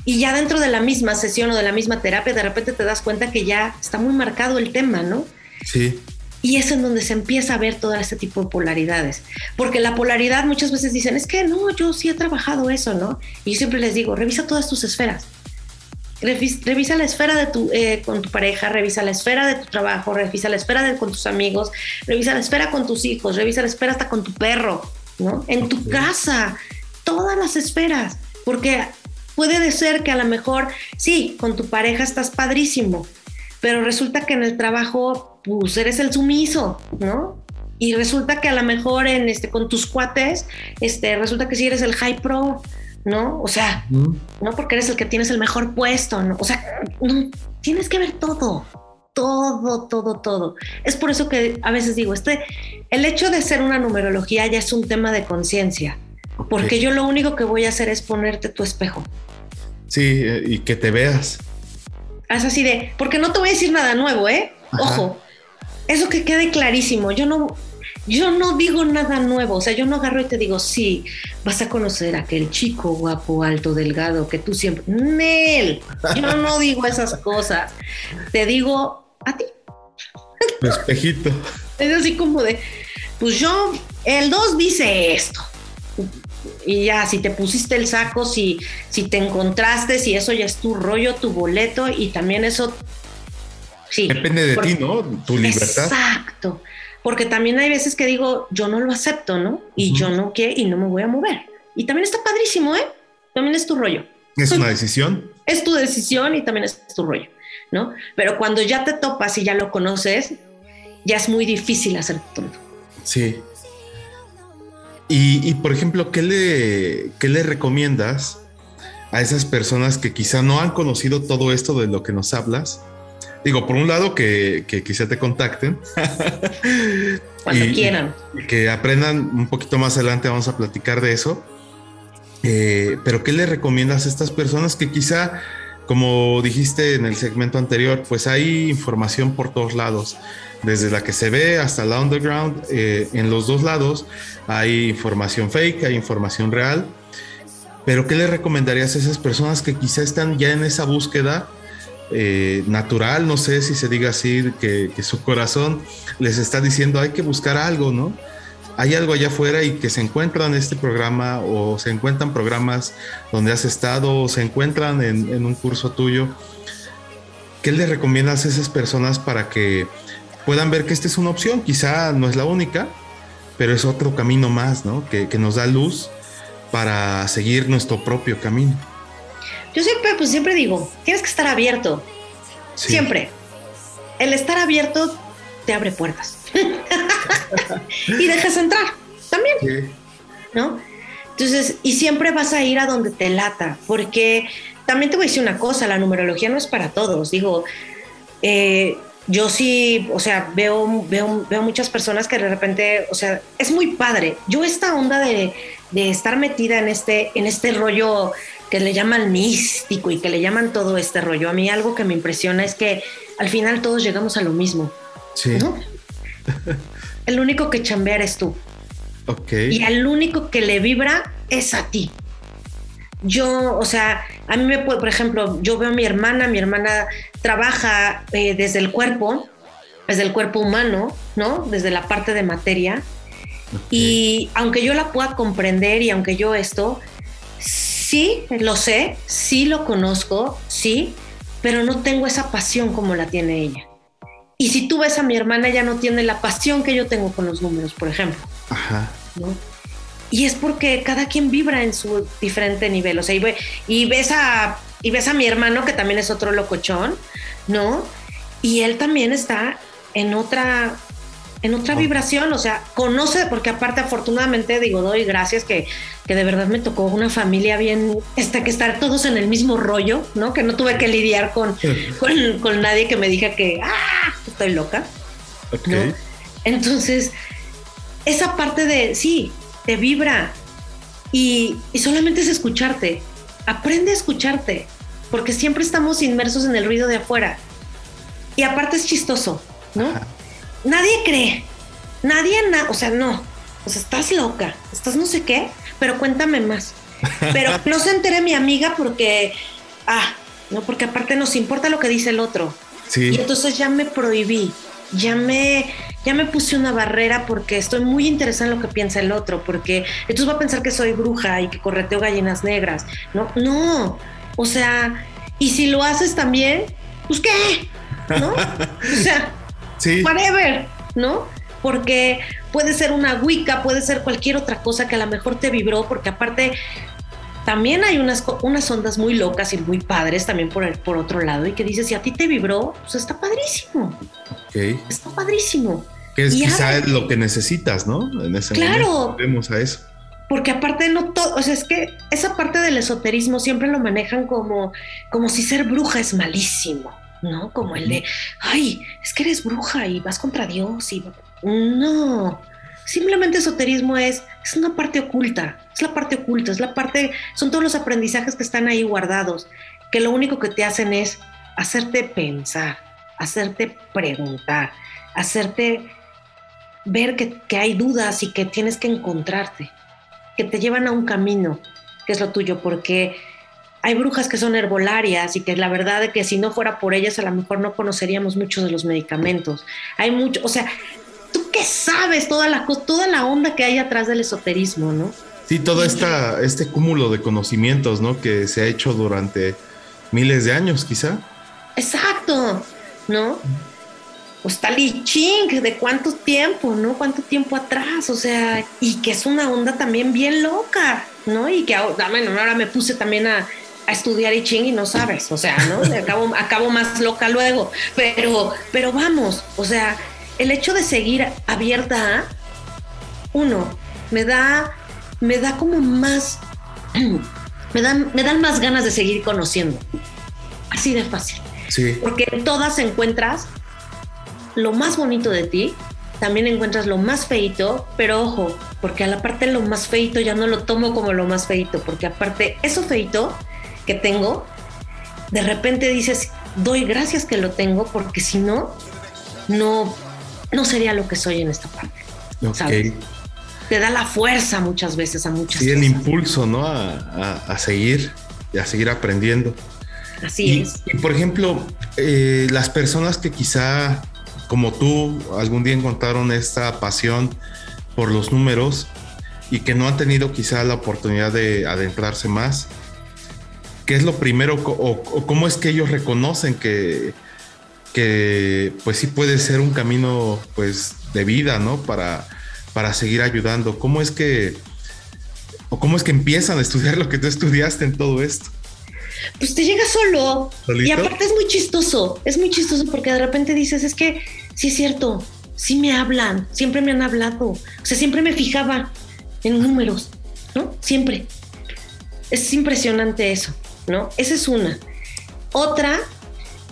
y ya dentro de la misma sesión o de la misma terapia, de repente te das cuenta que ya está muy marcado el tema, ¿no? Sí, Y es en donde se empieza a ver todo este tipo de polaridades. Porque la polaridad muchas veces dicen, es que no, yo sí he trabajado eso, ¿no? Y yo siempre les digo, revisa todas tus esferas. Revis- Revisa la esfera de tu, eh, con tu pareja, revisa la esfera de tu trabajo, revisa la esfera de, con tus amigos, revisa la esfera con tus hijos, revisa la esfera hasta con tu perro, ¿no? En tu casa, todas las esferas. Porque puede de ser que a lo mejor, sí, con tu pareja estás padrísimo, pero resulta que en el trabajo, pues eres el sumiso, ¿no? Y resulta que a lo mejor en este, con tus cuates, este, resulta que sí eres el high pro, ¿no? O sea, Mm, no porque eres el que tienes el mejor puesto, ¿no? O sea, no, tienes que ver todo, todo, todo, todo. Es por eso que a veces digo, este, el hecho de ser una numerología ya es un tema de conciencia, porque yo lo único que voy a hacer es ponerte tu espejo. Sí, eh, y que te veas. Haz así de, porque no te voy a decir nada nuevo, ¿eh? Ajá. Ojo, eso que quede clarísimo. Yo no, yo no digo nada nuevo. O sea, yo no agarro y te digo, sí, vas a conocer a aquel chico guapo, alto, delgado, que tú siempre. Nel, yo no [LAUGHS] digo esas cosas. Te digo a ti. Espejito. Es así como de, pues yo, el 2 dice esto. Y ya, si te pusiste el saco, si, si te encontraste, si eso ya es tu rollo, tu boleto, y también eso. Sí. Depende de ti, ¿no? Tu libertad. Exacto. Porque también hay veces que digo, yo no lo acepto, ¿no? Y yo no quiero y no me voy a mover. Y también está padrísimo, ¿eh? También es tu rollo. Es [LAUGHS] una decisión. Es tu decisión y también es tu rollo, ¿no? Pero cuando ya te topas y ya lo conoces, ya es muy difícil hacer tonto. Sí. Y, y, por ejemplo, ¿qué le, ¿qué le recomiendas a esas personas que quizá no han conocido todo esto de lo que nos hablas? Digo, por un lado, que, que quizá te contacten. [LAUGHS] Cuando Y- quieran. y que aprendan un poquito más adelante, vamos a platicar de eso. Eh, pero ¿qué le recomiendas a estas personas que quizá, como dijiste en el segmento anterior, pues hay información por todos lados, desde la que se ve hasta la underground, eh, en los dos lados hay información fake, hay información real. Pero ¿qué le recomendarías a esas personas que quizá están ya en esa búsqueda eh, natural? No sé si se diga así, que, que su corazón les está diciendo hay que buscar algo, ¿no? Hay algo allá afuera y que se encuentran este programa o se encuentran programas donde has estado o se encuentran en, en un curso tuyo, ¿qué le recomiendas a esas personas para que puedan ver que esta es una opción? Quizá no es la única, pero es otro camino más, ¿no? Que, que nos da luz para seguir nuestro propio camino. Yo siempre, pues siempre digo, tienes que estar abierto. Sí. Siempre. El estar abierto te abre puertas. [LAUGHS] y dejas entrar también, Sí. ¿no? Entonces, y siempre vas a ir a donde te lata, porque también te voy a decir una cosa, la numerología no es para todos. Digo, eh, yo sí, o sea, veo, veo, veo muchas personas que de repente, o sea, es muy padre. Yo esta onda de, de estar metida en este, en este rollo que le llaman místico y que le llaman todo este rollo, a mí algo que me impresiona es que al final todos llegamos a lo mismo, Sí. ¿no? [LAUGHS] El único que chambea eres tú Ok. y al único que le vibra es a ti. Yo, o sea, a mí me puede, por ejemplo, yo veo a mi hermana, mi hermana trabaja eh, desde el cuerpo, desde el cuerpo humano, ¿no? Desde la parte de materia. Y aunque yo la pueda comprender y aunque yo esto, sí lo sé, sí lo conozco, sí, pero no tengo esa pasión como la tiene ella. Y si tú ves a mi hermana, ella no tiene la pasión que yo tengo con los números, por ejemplo. Ajá. ¿no? Y es porque cada quien vibra en su diferente nivel. O sea, y, y ves a y ves a mi hermano, que también es otro locochón, ¿no? Y él también está en otra, en otra vibración. O sea, conoce, porque aparte, afortunadamente, digo, doy gracias que, que de verdad me tocó una familia bien, esta, que estar todos en el mismo rollo, ¿no? Que no tuve que lidiar con, [LAUGHS] con, con nadie que me diga que, ah, estoy loca. Ok. ¿no? Entonces, esa parte de, sí, te vibra y, y solamente es escucharte. Aprende a escucharte, porque siempre estamos inmersos en el ruido de afuera. Y aparte es chistoso, ¿no? Ajá. Nadie cree, nadie, na- o sea, no, o sea, estás loca, estás no sé qué, pero cuéntame más. Pero [LAUGHS] no se entere mi amiga porque, ah, no, porque aparte nos importa lo que dice el otro. Y entonces ya me prohibí, ya me, ya me puse una barrera porque estoy muy interesada en lo que piensa el otro, porque entonces va a pensar que soy bruja y que correteo gallinas negras. No, no, o sea, y si lo haces también, pues qué, ¿no? O sea, [LAUGHS] Sí. whatever, ¿no? Porque puede ser una wicca, puede ser cualquier otra cosa que a lo mejor te vibró, porque aparte también hay unas, unas ondas muy locas y muy padres también por, el, por otro lado, y que dices, si a ti te vibró, pues está padrísimo, Ok. está padrísimo. Que es Y quizá lo que necesitas, ¿no? En ese Claro. momento vemos a eso. Porque aparte no todo, o sea, es que esa parte del esoterismo siempre lo manejan como, como si ser bruja es malísimo, ¿no? Como el de, ay, es que eres bruja y vas contra Dios y no. Simplemente esoterismo es, es una parte oculta, es la parte oculta, es la parte, son todos los aprendizajes que están ahí guardados, que lo único que te hacen es hacerte pensar, hacerte preguntar, hacerte ver que, que hay dudas y que tienes que encontrarte que te llevan a un camino que es lo tuyo, porque hay brujas que son herbolarias y que la verdad es que si no fuera por ellas a lo mejor no conoceríamos muchos de los medicamentos. Hay mucho, o sea, tú qué sabes toda la toda la onda que hay atrás del esoterismo, ¿no? Sí, todo esta, este cúmulo de conocimientos, ¿no? Que se ha hecho durante miles de años, quizá. Exacto, ¿no? Pues tal y ching, de cuánto tiempo, ¿no? Cuánto tiempo atrás, o sea, y que es una onda también bien loca, ¿no? Y que ahora, bueno, ahora me puse también a, a estudiar I Ching y no sabes, o sea, ¿no? Acabo, acabo más loca luego, pero, pero vamos, o sea, el hecho de seguir abierta a, uno, me da, me da como más, [CLEARS THROAT] me dan, me dan más ganas de seguir conociendo, así de fácil Sí. porque en todas encuentras lo más bonito de ti, también encuentras lo más feito, pero ojo, porque a la parte lo más feito ya no lo tomo como lo más feito, porque aparte eso feito que tengo, de repente dices, doy gracias que lo tengo, porque si no, no, no sería lo que soy en esta parte. Ok. ¿sabes? Te da la fuerza muchas veces a muchas Sí, el impulso, ¿no? A, a- a seguir y a seguir aprendiendo. Así Y, es. y, por ejemplo, eh, las personas que quizá, como tú, algún día encontraron esta pasión por los números y que no han tenido quizá la oportunidad de adentrarse más, ¿qué es lo primero o, o cómo es que ellos reconocen que, que pues sí puede ser un camino pues de vida, ¿no? Para, para seguir ayudando. ¿Cómo es que o cómo es que empiezan a estudiar lo que tú estudiaste en todo esto? Pues te llega solo. ¿Solito? Y aparte es muy chistoso, es muy chistoso porque de repente dices, es que sí es cierto, sí me hablan, siempre me han hablado, o sea, siempre me fijaba en números, ¿no? Siempre. Es impresionante eso, ¿no? Esa es una. Otra,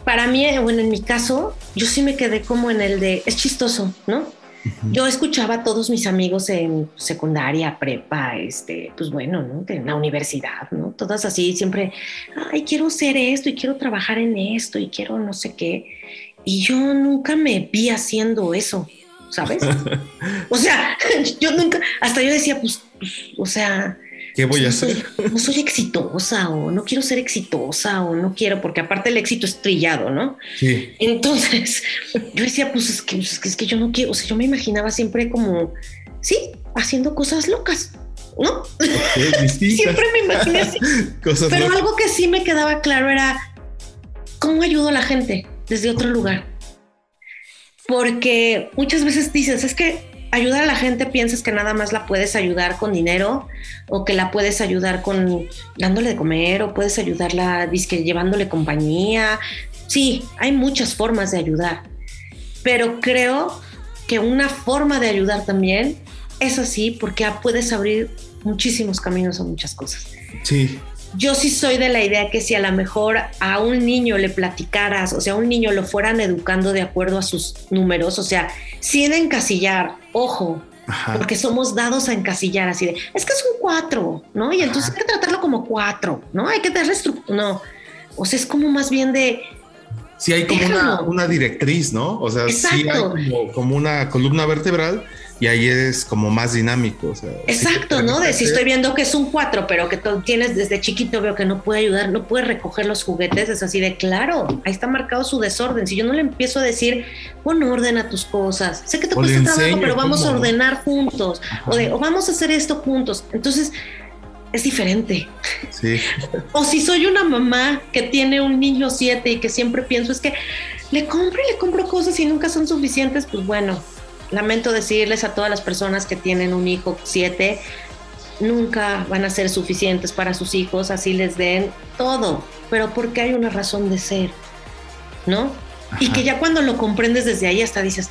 para mí, bueno, en mi caso, yo sí me quedé como en el de, es chistoso, ¿no? Yo escuchaba a todos mis amigos en secundaria, prepa, este, pues bueno, ¿no? En la universidad, ¿no? Todas así, siempre, ay, quiero ser esto y quiero trabajar en esto y quiero no sé qué. Y yo nunca me vi haciendo eso, ¿sabes? [LAUGHS] o sea, [LAUGHS] yo nunca, hasta yo decía, pues, pues, o sea, ¿Qué voy a no hacer? soy, no soy exitosa o no quiero ser exitosa o no quiero, porque aparte el éxito es trillado, ¿no? Sí. Entonces, [LAUGHS] yo decía, pues es que, es que, es que yo no quiero, o sea, yo me imaginaba siempre como, sí, haciendo cosas locas, ¿no? [LAUGHS] Siempre me imaginé así. [LAUGHS] Cosas Pero locas. algo que sí me quedaba claro era cómo ayudo a la gente desde otro lugar. Porque muchas veces dices, es que ayudar a la gente piensas que nada más la puedes ayudar con dinero o que la puedes ayudar con dándole de comer o puedes ayudarla dizque, llevándole compañía. Sí, hay muchas formas de ayudar, pero creo que una forma de ayudar también es así porque puedes abrir muchísimos caminos a muchas cosas Sí. Yo sí soy de la idea que si a lo mejor a un niño le platicaras, o sea, a un niño lo fueran educando de acuerdo a sus números, o sea, sin encasillar, ojo, Ajá. porque somos dados a encasillar así de, es que es un cuatro, ¿no? Y entonces hay que tratarlo como cuatro, ¿no? Hay que darle estructura, no. O sea, es como más bien de, Sí, hay como una, directriz, ¿no? O sea, sí hay Exacto. como, como una columna vertebral y ahí es como más dinámico. O sea, sí te exacto, ¿no? De si estoy viendo que es un cuatro, pero que tú tienes desde chiquito, veo que no puede ayudar, no puede recoger los juguetes, es así de, claro, ahí está marcado su desorden. Si yo no le empiezo a decir, pon orden a tus cosas, sé que te O cuesta trabajo, pero vamos a ordenar juntos, o, de, o vamos a hacer esto juntos. Entonces, es diferente. Sí. [LAUGHS] O si soy una mamá que tiene un niño siete y que siempre pienso es que le compro y le compro cosas y nunca son suficientes, pues bueno, lamento decirles a todas las personas que tienen un hijo siete, nunca van a ser suficientes para sus hijos, así les den todo, pero porque hay una razón de ser, ¿no? Y que ya cuando lo comprendes desde ahí hasta dices,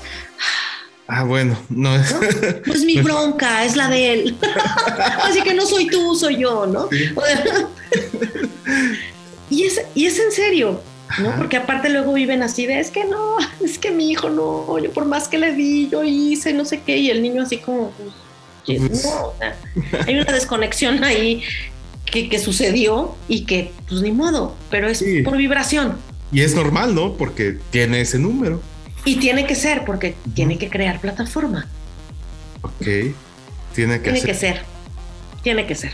Ah, bueno, no es. ¿no? [LAUGHS] No es mi bronca, es la de él. [LAUGHS] Así que no soy tú, soy yo, ¿no? Sí. [LAUGHS] y, es, y es en serio, ¿no? Porque aparte luego viven así de, es que no, es que mi hijo no, yo por más que le di, yo hice, no sé qué, y el niño así como, pues, no, hay una desconexión ahí que, que sucedió y que, pues ni modo, pero es Sí. por vibración. Y es normal, ¿no? Porque tiene ese número. Y tiene que ser, porque tiene que crear plataforma. Ok. Tiene que Tiene ser. que ser. Tiene que ser.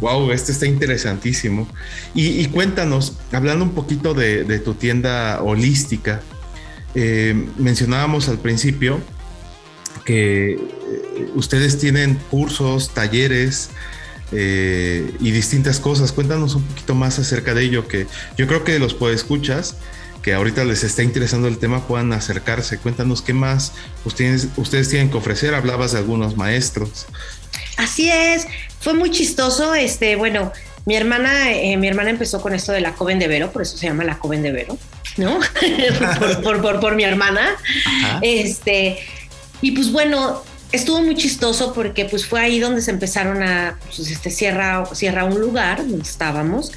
Wow, este está interesantísimo. Y, cuéntanos, hablando un poquito de, de tu tienda holística, eh, mencionábamos al principio que eh, ustedes tienen cursos, talleres eh, y distintas cosas. Cuéntanos un poquito más acerca de ello, que yo creo que los escuchas que ahorita les está interesando el tema puedan acercarse. Cuéntanos qué más ustedes, ustedes tienen que ofrecer. Hablabas de algunos maestros. Así es, fue muy chistoso. Este, bueno, mi hermana, eh, mi hermana empezó con esto de la Coven de Vero, por eso se llama la Coven de Vero, ¿no? [LAUGHS] por, por, por, por mi hermana. Ajá. Este, y pues bueno, estuvo muy chistoso porque pues fue ahí donde se empezaron a, pues este, cierra, cierra un lugar donde estábamos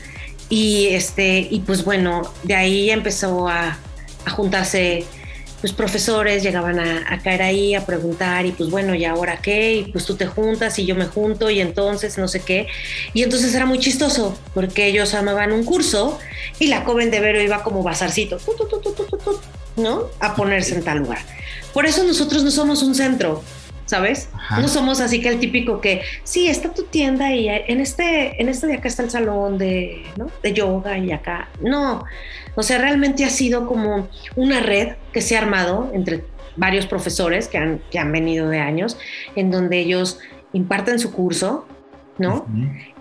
y este, y pues bueno, de ahí empezó a, a juntarse pues profesores llegaban a, a, caer ahí a preguntar y pues bueno, ¿y ahora qué? Y pues tú te juntas y yo me junto y entonces no sé qué. Y entonces era muy chistoso porque ellos armaban un curso y la joven de Vero iba como bazarcito, ¿no? A ponerse en tal lugar. Por eso nosotros no somos un centro, ¿sabes? Ajá. No somos así que el típico que, sí, está tu tienda y en este, en este de acá está el salón de, ¿no? de yoga y acá. No, o sea, realmente ha sido como una red que se ha armado entre varios profesores que han, que han venido de años, en donde ellos imparten su curso, ¿no?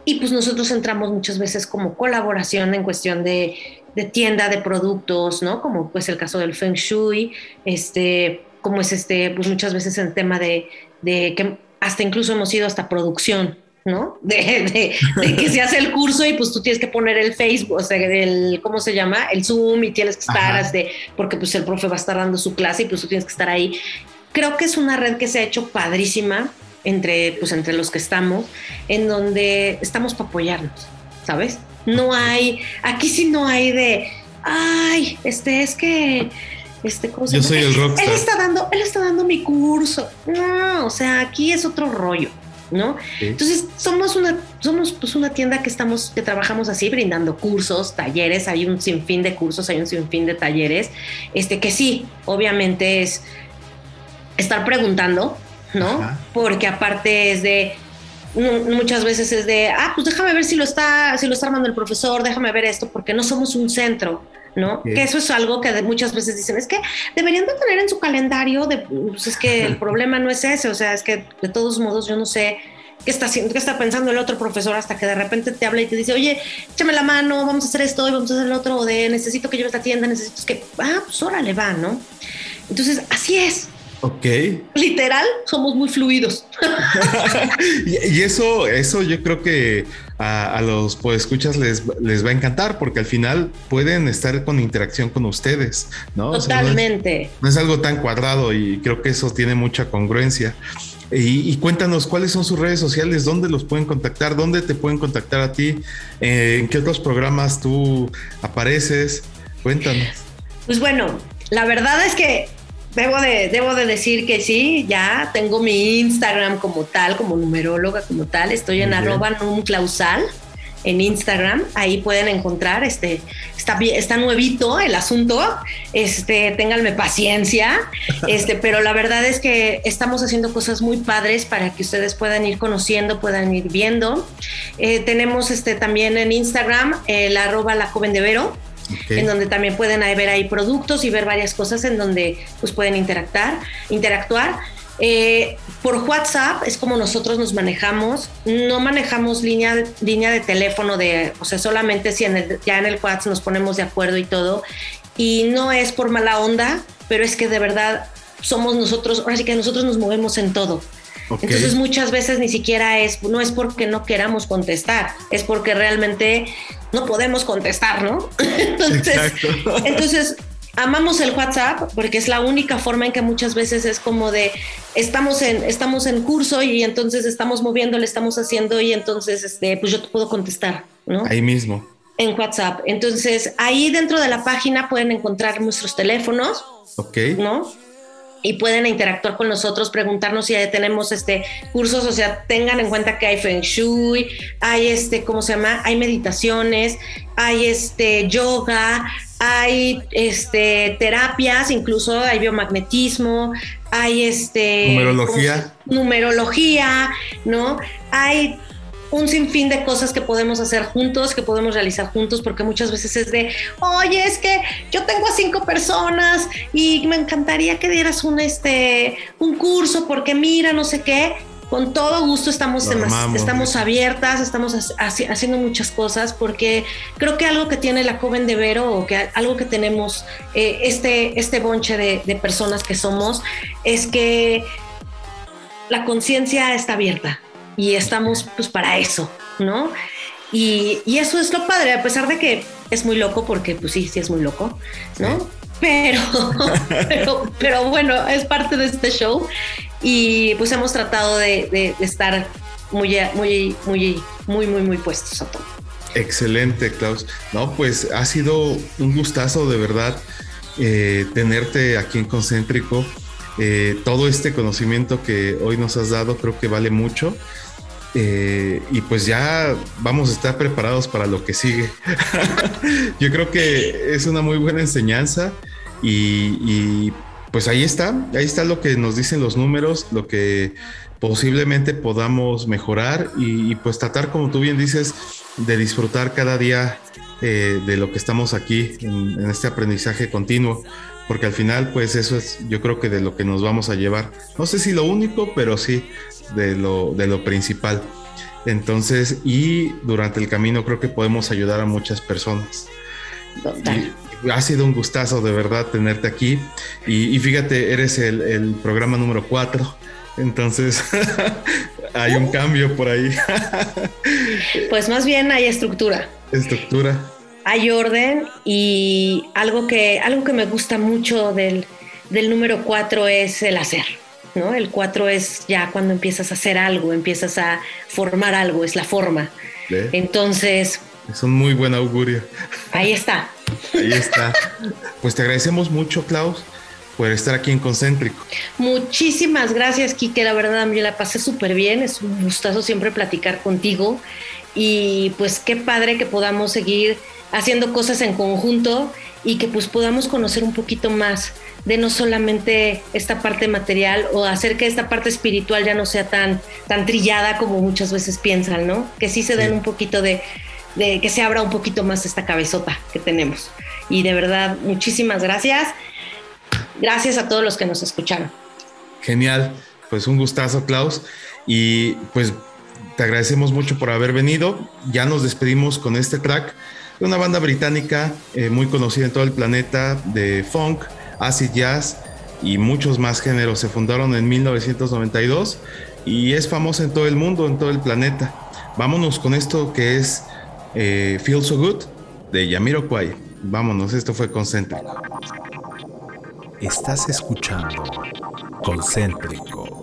Y pues nosotros entramos muchas veces como colaboración en cuestión de, de, tienda de productos, ¿no? Como pues el caso del Feng Shui, este, como es este, pues muchas veces el tema de, de que hasta incluso hemos ido hasta producción, ¿no? De, de, que se hace el curso y pues tú tienes que poner el Facebook, o sea, el, ¿cómo se llama? El Zoom y tienes que estar, este, porque pues el profe va a estar dando su clase y pues tú tienes que estar ahí. Creo que es una red que se ha hecho padrísima entre, pues, entre los que estamos, en donde estamos para apoyarnos, ¿sabes? No hay, aquí sí no hay de, ay, este, es que este, ¿cómo se Yo soy el rockstar. Él está dando, él está dando mi curso. No, o sea, aquí es otro rollo. ¿no? Sí. Entonces somos una, somos pues una tienda que estamos, que trabajamos así, brindando cursos, talleres, hay un sinfín de cursos, hay un sinfín de talleres, este que sí, obviamente es estar preguntando, ¿no? Ajá. Porque aparte es de muchas veces es de, ah, pues déjame ver si lo está, si lo está armando el profesor, déjame ver esto, porque no somos un centro, ¿no? Que eso es algo que muchas veces dicen, es que deberían de tener en su calendario, de, pues es que el [LAUGHS] problema no es ese, o sea, es que de todos modos yo no sé qué está haciendo, qué está pensando el otro profesor hasta que de repente te habla y te dice, oye, échame la mano, vamos a hacer esto y vamos a hacer lo otro, o de necesito que lleves la tienda, necesito que, ah, pues órale, va, ¿no? Entonces, así es, Ok. Literal, somos muy fluidos. [LAUGHS] [LAUGHS] y, eso, eso yo creo que a, a los escuchas les, les va a encantar porque al final pueden estar con interacción con ustedes, ¿no? Totalmente. O sea, no, es, no, es, algo tan cuadrado y creo que eso tiene mucha congruencia. Y, y, cuéntanos cuáles son sus redes sociales, dónde los pueden contactar, dónde te pueden contactar a ti, eh, en qué otros programas tú apareces. Cuéntanos. Pues bueno, la verdad es que Debo de, debo de decir que sí, ya tengo mi Instagram como tal, como numeróloga como tal. Estoy en arroba numclausal en Instagram. Ahí pueden encontrar, este, está, está nuevito el asunto. Este, ténganme paciencia. [LAUGHS] Este, pero la verdad es que estamos haciendo cosas muy padres para que ustedes puedan ir conociendo, puedan ir viendo. Eh, tenemos este, también en Instagram el arroba la joven de Vero. En donde también pueden ver ahí productos y ver varias cosas en donde pues pueden interactuar, interactuar. Eh, por WhatsApp es como nosotros nos manejamos, no manejamos línea, línea de teléfono de, o sea, solamente si en el, ya en el WhatsApp nos ponemos de acuerdo y todo, y no es por mala onda, pero es que de verdad somos nosotros, ahora sí que nosotros nos movemos en todo. Okay. Entonces muchas veces ni siquiera es, no es porque no queramos contestar, es porque realmente no podemos contestar, ¿no? [LAUGHS] entonces, entonces, amamos el WhatsApp porque es la única forma en que muchas veces es como de, estamos en, estamos en curso y entonces estamos moviendo, le estamos haciendo y entonces, este, pues yo te puedo contestar, ¿no? Ahí mismo. En WhatsApp. Entonces, ahí dentro de la página pueden encontrar nuestros teléfonos. Ok. ¿No? Y pueden interactuar con nosotros, preguntarnos si tenemos este cursos, o sea, tengan en cuenta que hay feng shui, hay este, ¿cómo se llama? Hay meditaciones, hay este yoga, hay este terapias, incluso hay biomagnetismo, hay este numerología, numerología, ¿no? Hay un sinfín de cosas que podemos hacer juntos, que podemos realizar juntos, porque muchas veces es de, oye, es que yo tengo a cinco personas y me encantaría que dieras un, este, un curso, porque mira, no sé qué. Con todo gusto estamos, estamos abiertas, estamos haciendo muchas cosas, porque creo que algo que tiene la joven de Vero, o que algo que tenemos eh, este, este bonche de, de personas que somos, es que la conciencia está abierta y estamos pues para eso, ¿no? Y, y, eso es lo padre, a pesar de que es muy loco, porque pues sí, sí es muy loco, ¿no? Sí. Pero, [LAUGHS] pero, pero, bueno, es parte de este show y pues hemos tratado de, de, de estar muy, muy, muy, muy, muy, muy puestos a todo. Excelente, Klaus. No, pues ha sido un gustazo de verdad eh, tenerte aquí en Concéntrico. Eh, todo este conocimiento que hoy nos has dado creo que vale mucho. Eh, y pues ya vamos a estar preparados para lo que sigue. [LAUGHS] Yo creo que es una muy buena enseñanza y, pues ahí está, ahí está lo que nos dicen los números, lo que posiblemente podamos mejorar y, y pues tratar, como tú bien dices, de disfrutar cada día eh, de lo que estamos aquí en, en este aprendizaje continuo porque al final pues eso es yo creo que de lo que nos vamos a llevar. No sé si lo único, pero sí de lo, de lo principal. Entonces, y durante el camino creo que podemos ayudar a muchas personas. ha sido un gustazo de verdad tenerte aquí. Y, fíjate, eres el, el, programa número cuatro. Entonces, [LAUGHS] hay un cambio por ahí. [LAUGHS] pues más bien hay estructura. Estructura. Hay orden y algo que, algo que me gusta mucho del, del número cuatro es el hacer. ¿No? El 4 es ya cuando empiezas a hacer algo, empiezas a formar algo, es la forma. Entonces... Es un muy buen augurio. Ahí está. Ahí está. Pues te agradecemos mucho, Klaus, por estar aquí en Concéntrico. Muchísimas gracias, Kike. La verdad, yo la pasé súper bien. Es un gustazo siempre platicar contigo. Y pues qué padre que podamos seguir haciendo cosas en conjunto y que pues podamos conocer un poquito más de no solamente esta parte material o hacer que esta parte espiritual ya no sea tan, tan trillada como muchas veces piensan, ¿no? Que sí se den un poquito de, de, que se abra un poquito más esta cabezota que tenemos. Y de verdad, muchísimas gracias. Gracias a todos los que nos escucharon. Genial, pues un gustazo, Klaus. Y pues te agradecemos mucho por haber venido. Ya nos despedimos con este track de una banda británica eh, muy conocida en todo el planeta de funk acid jazz y muchos más géneros. Se fundaron en 1992 y es famosa en todo el mundo, en todo el planeta. Vámonos con esto que es eh, Feel So Good de Yamiroquai. Vámonos, esto fue Concéntrico. Estás escuchando Concéntrico.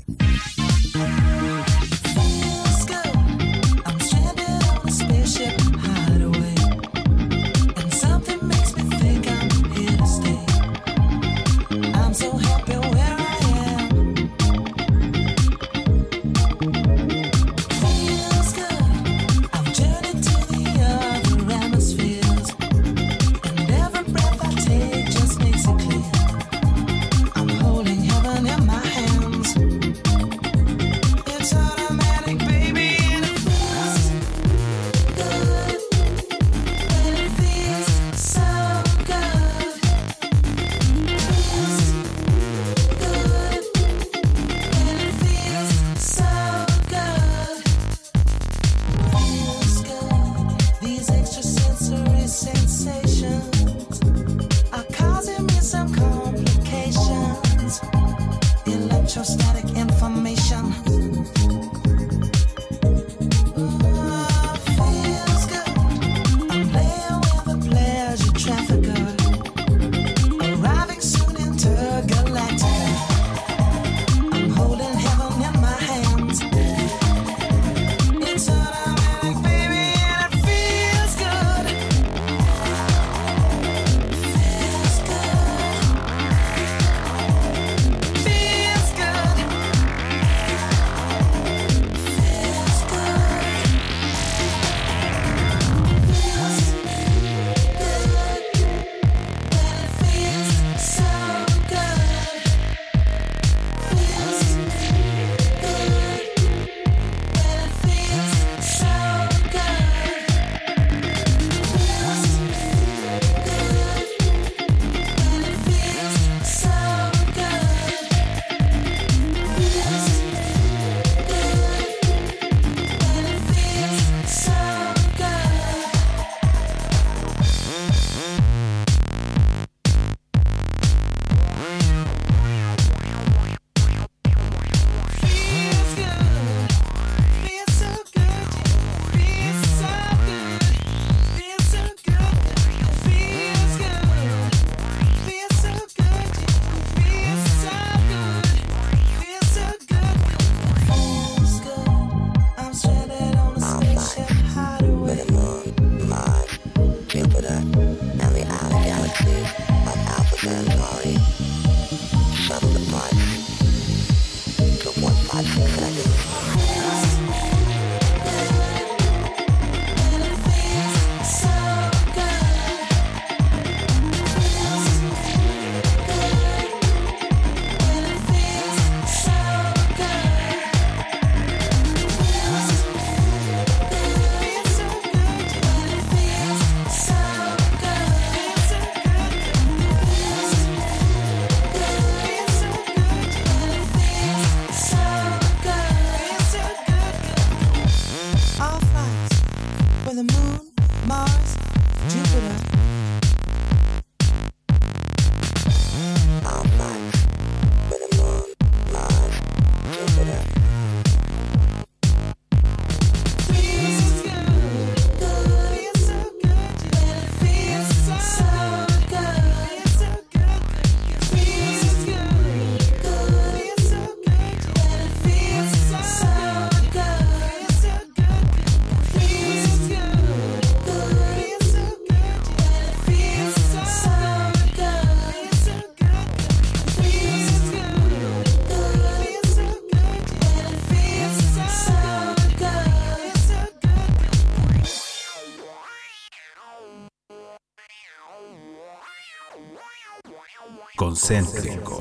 Concéntrico.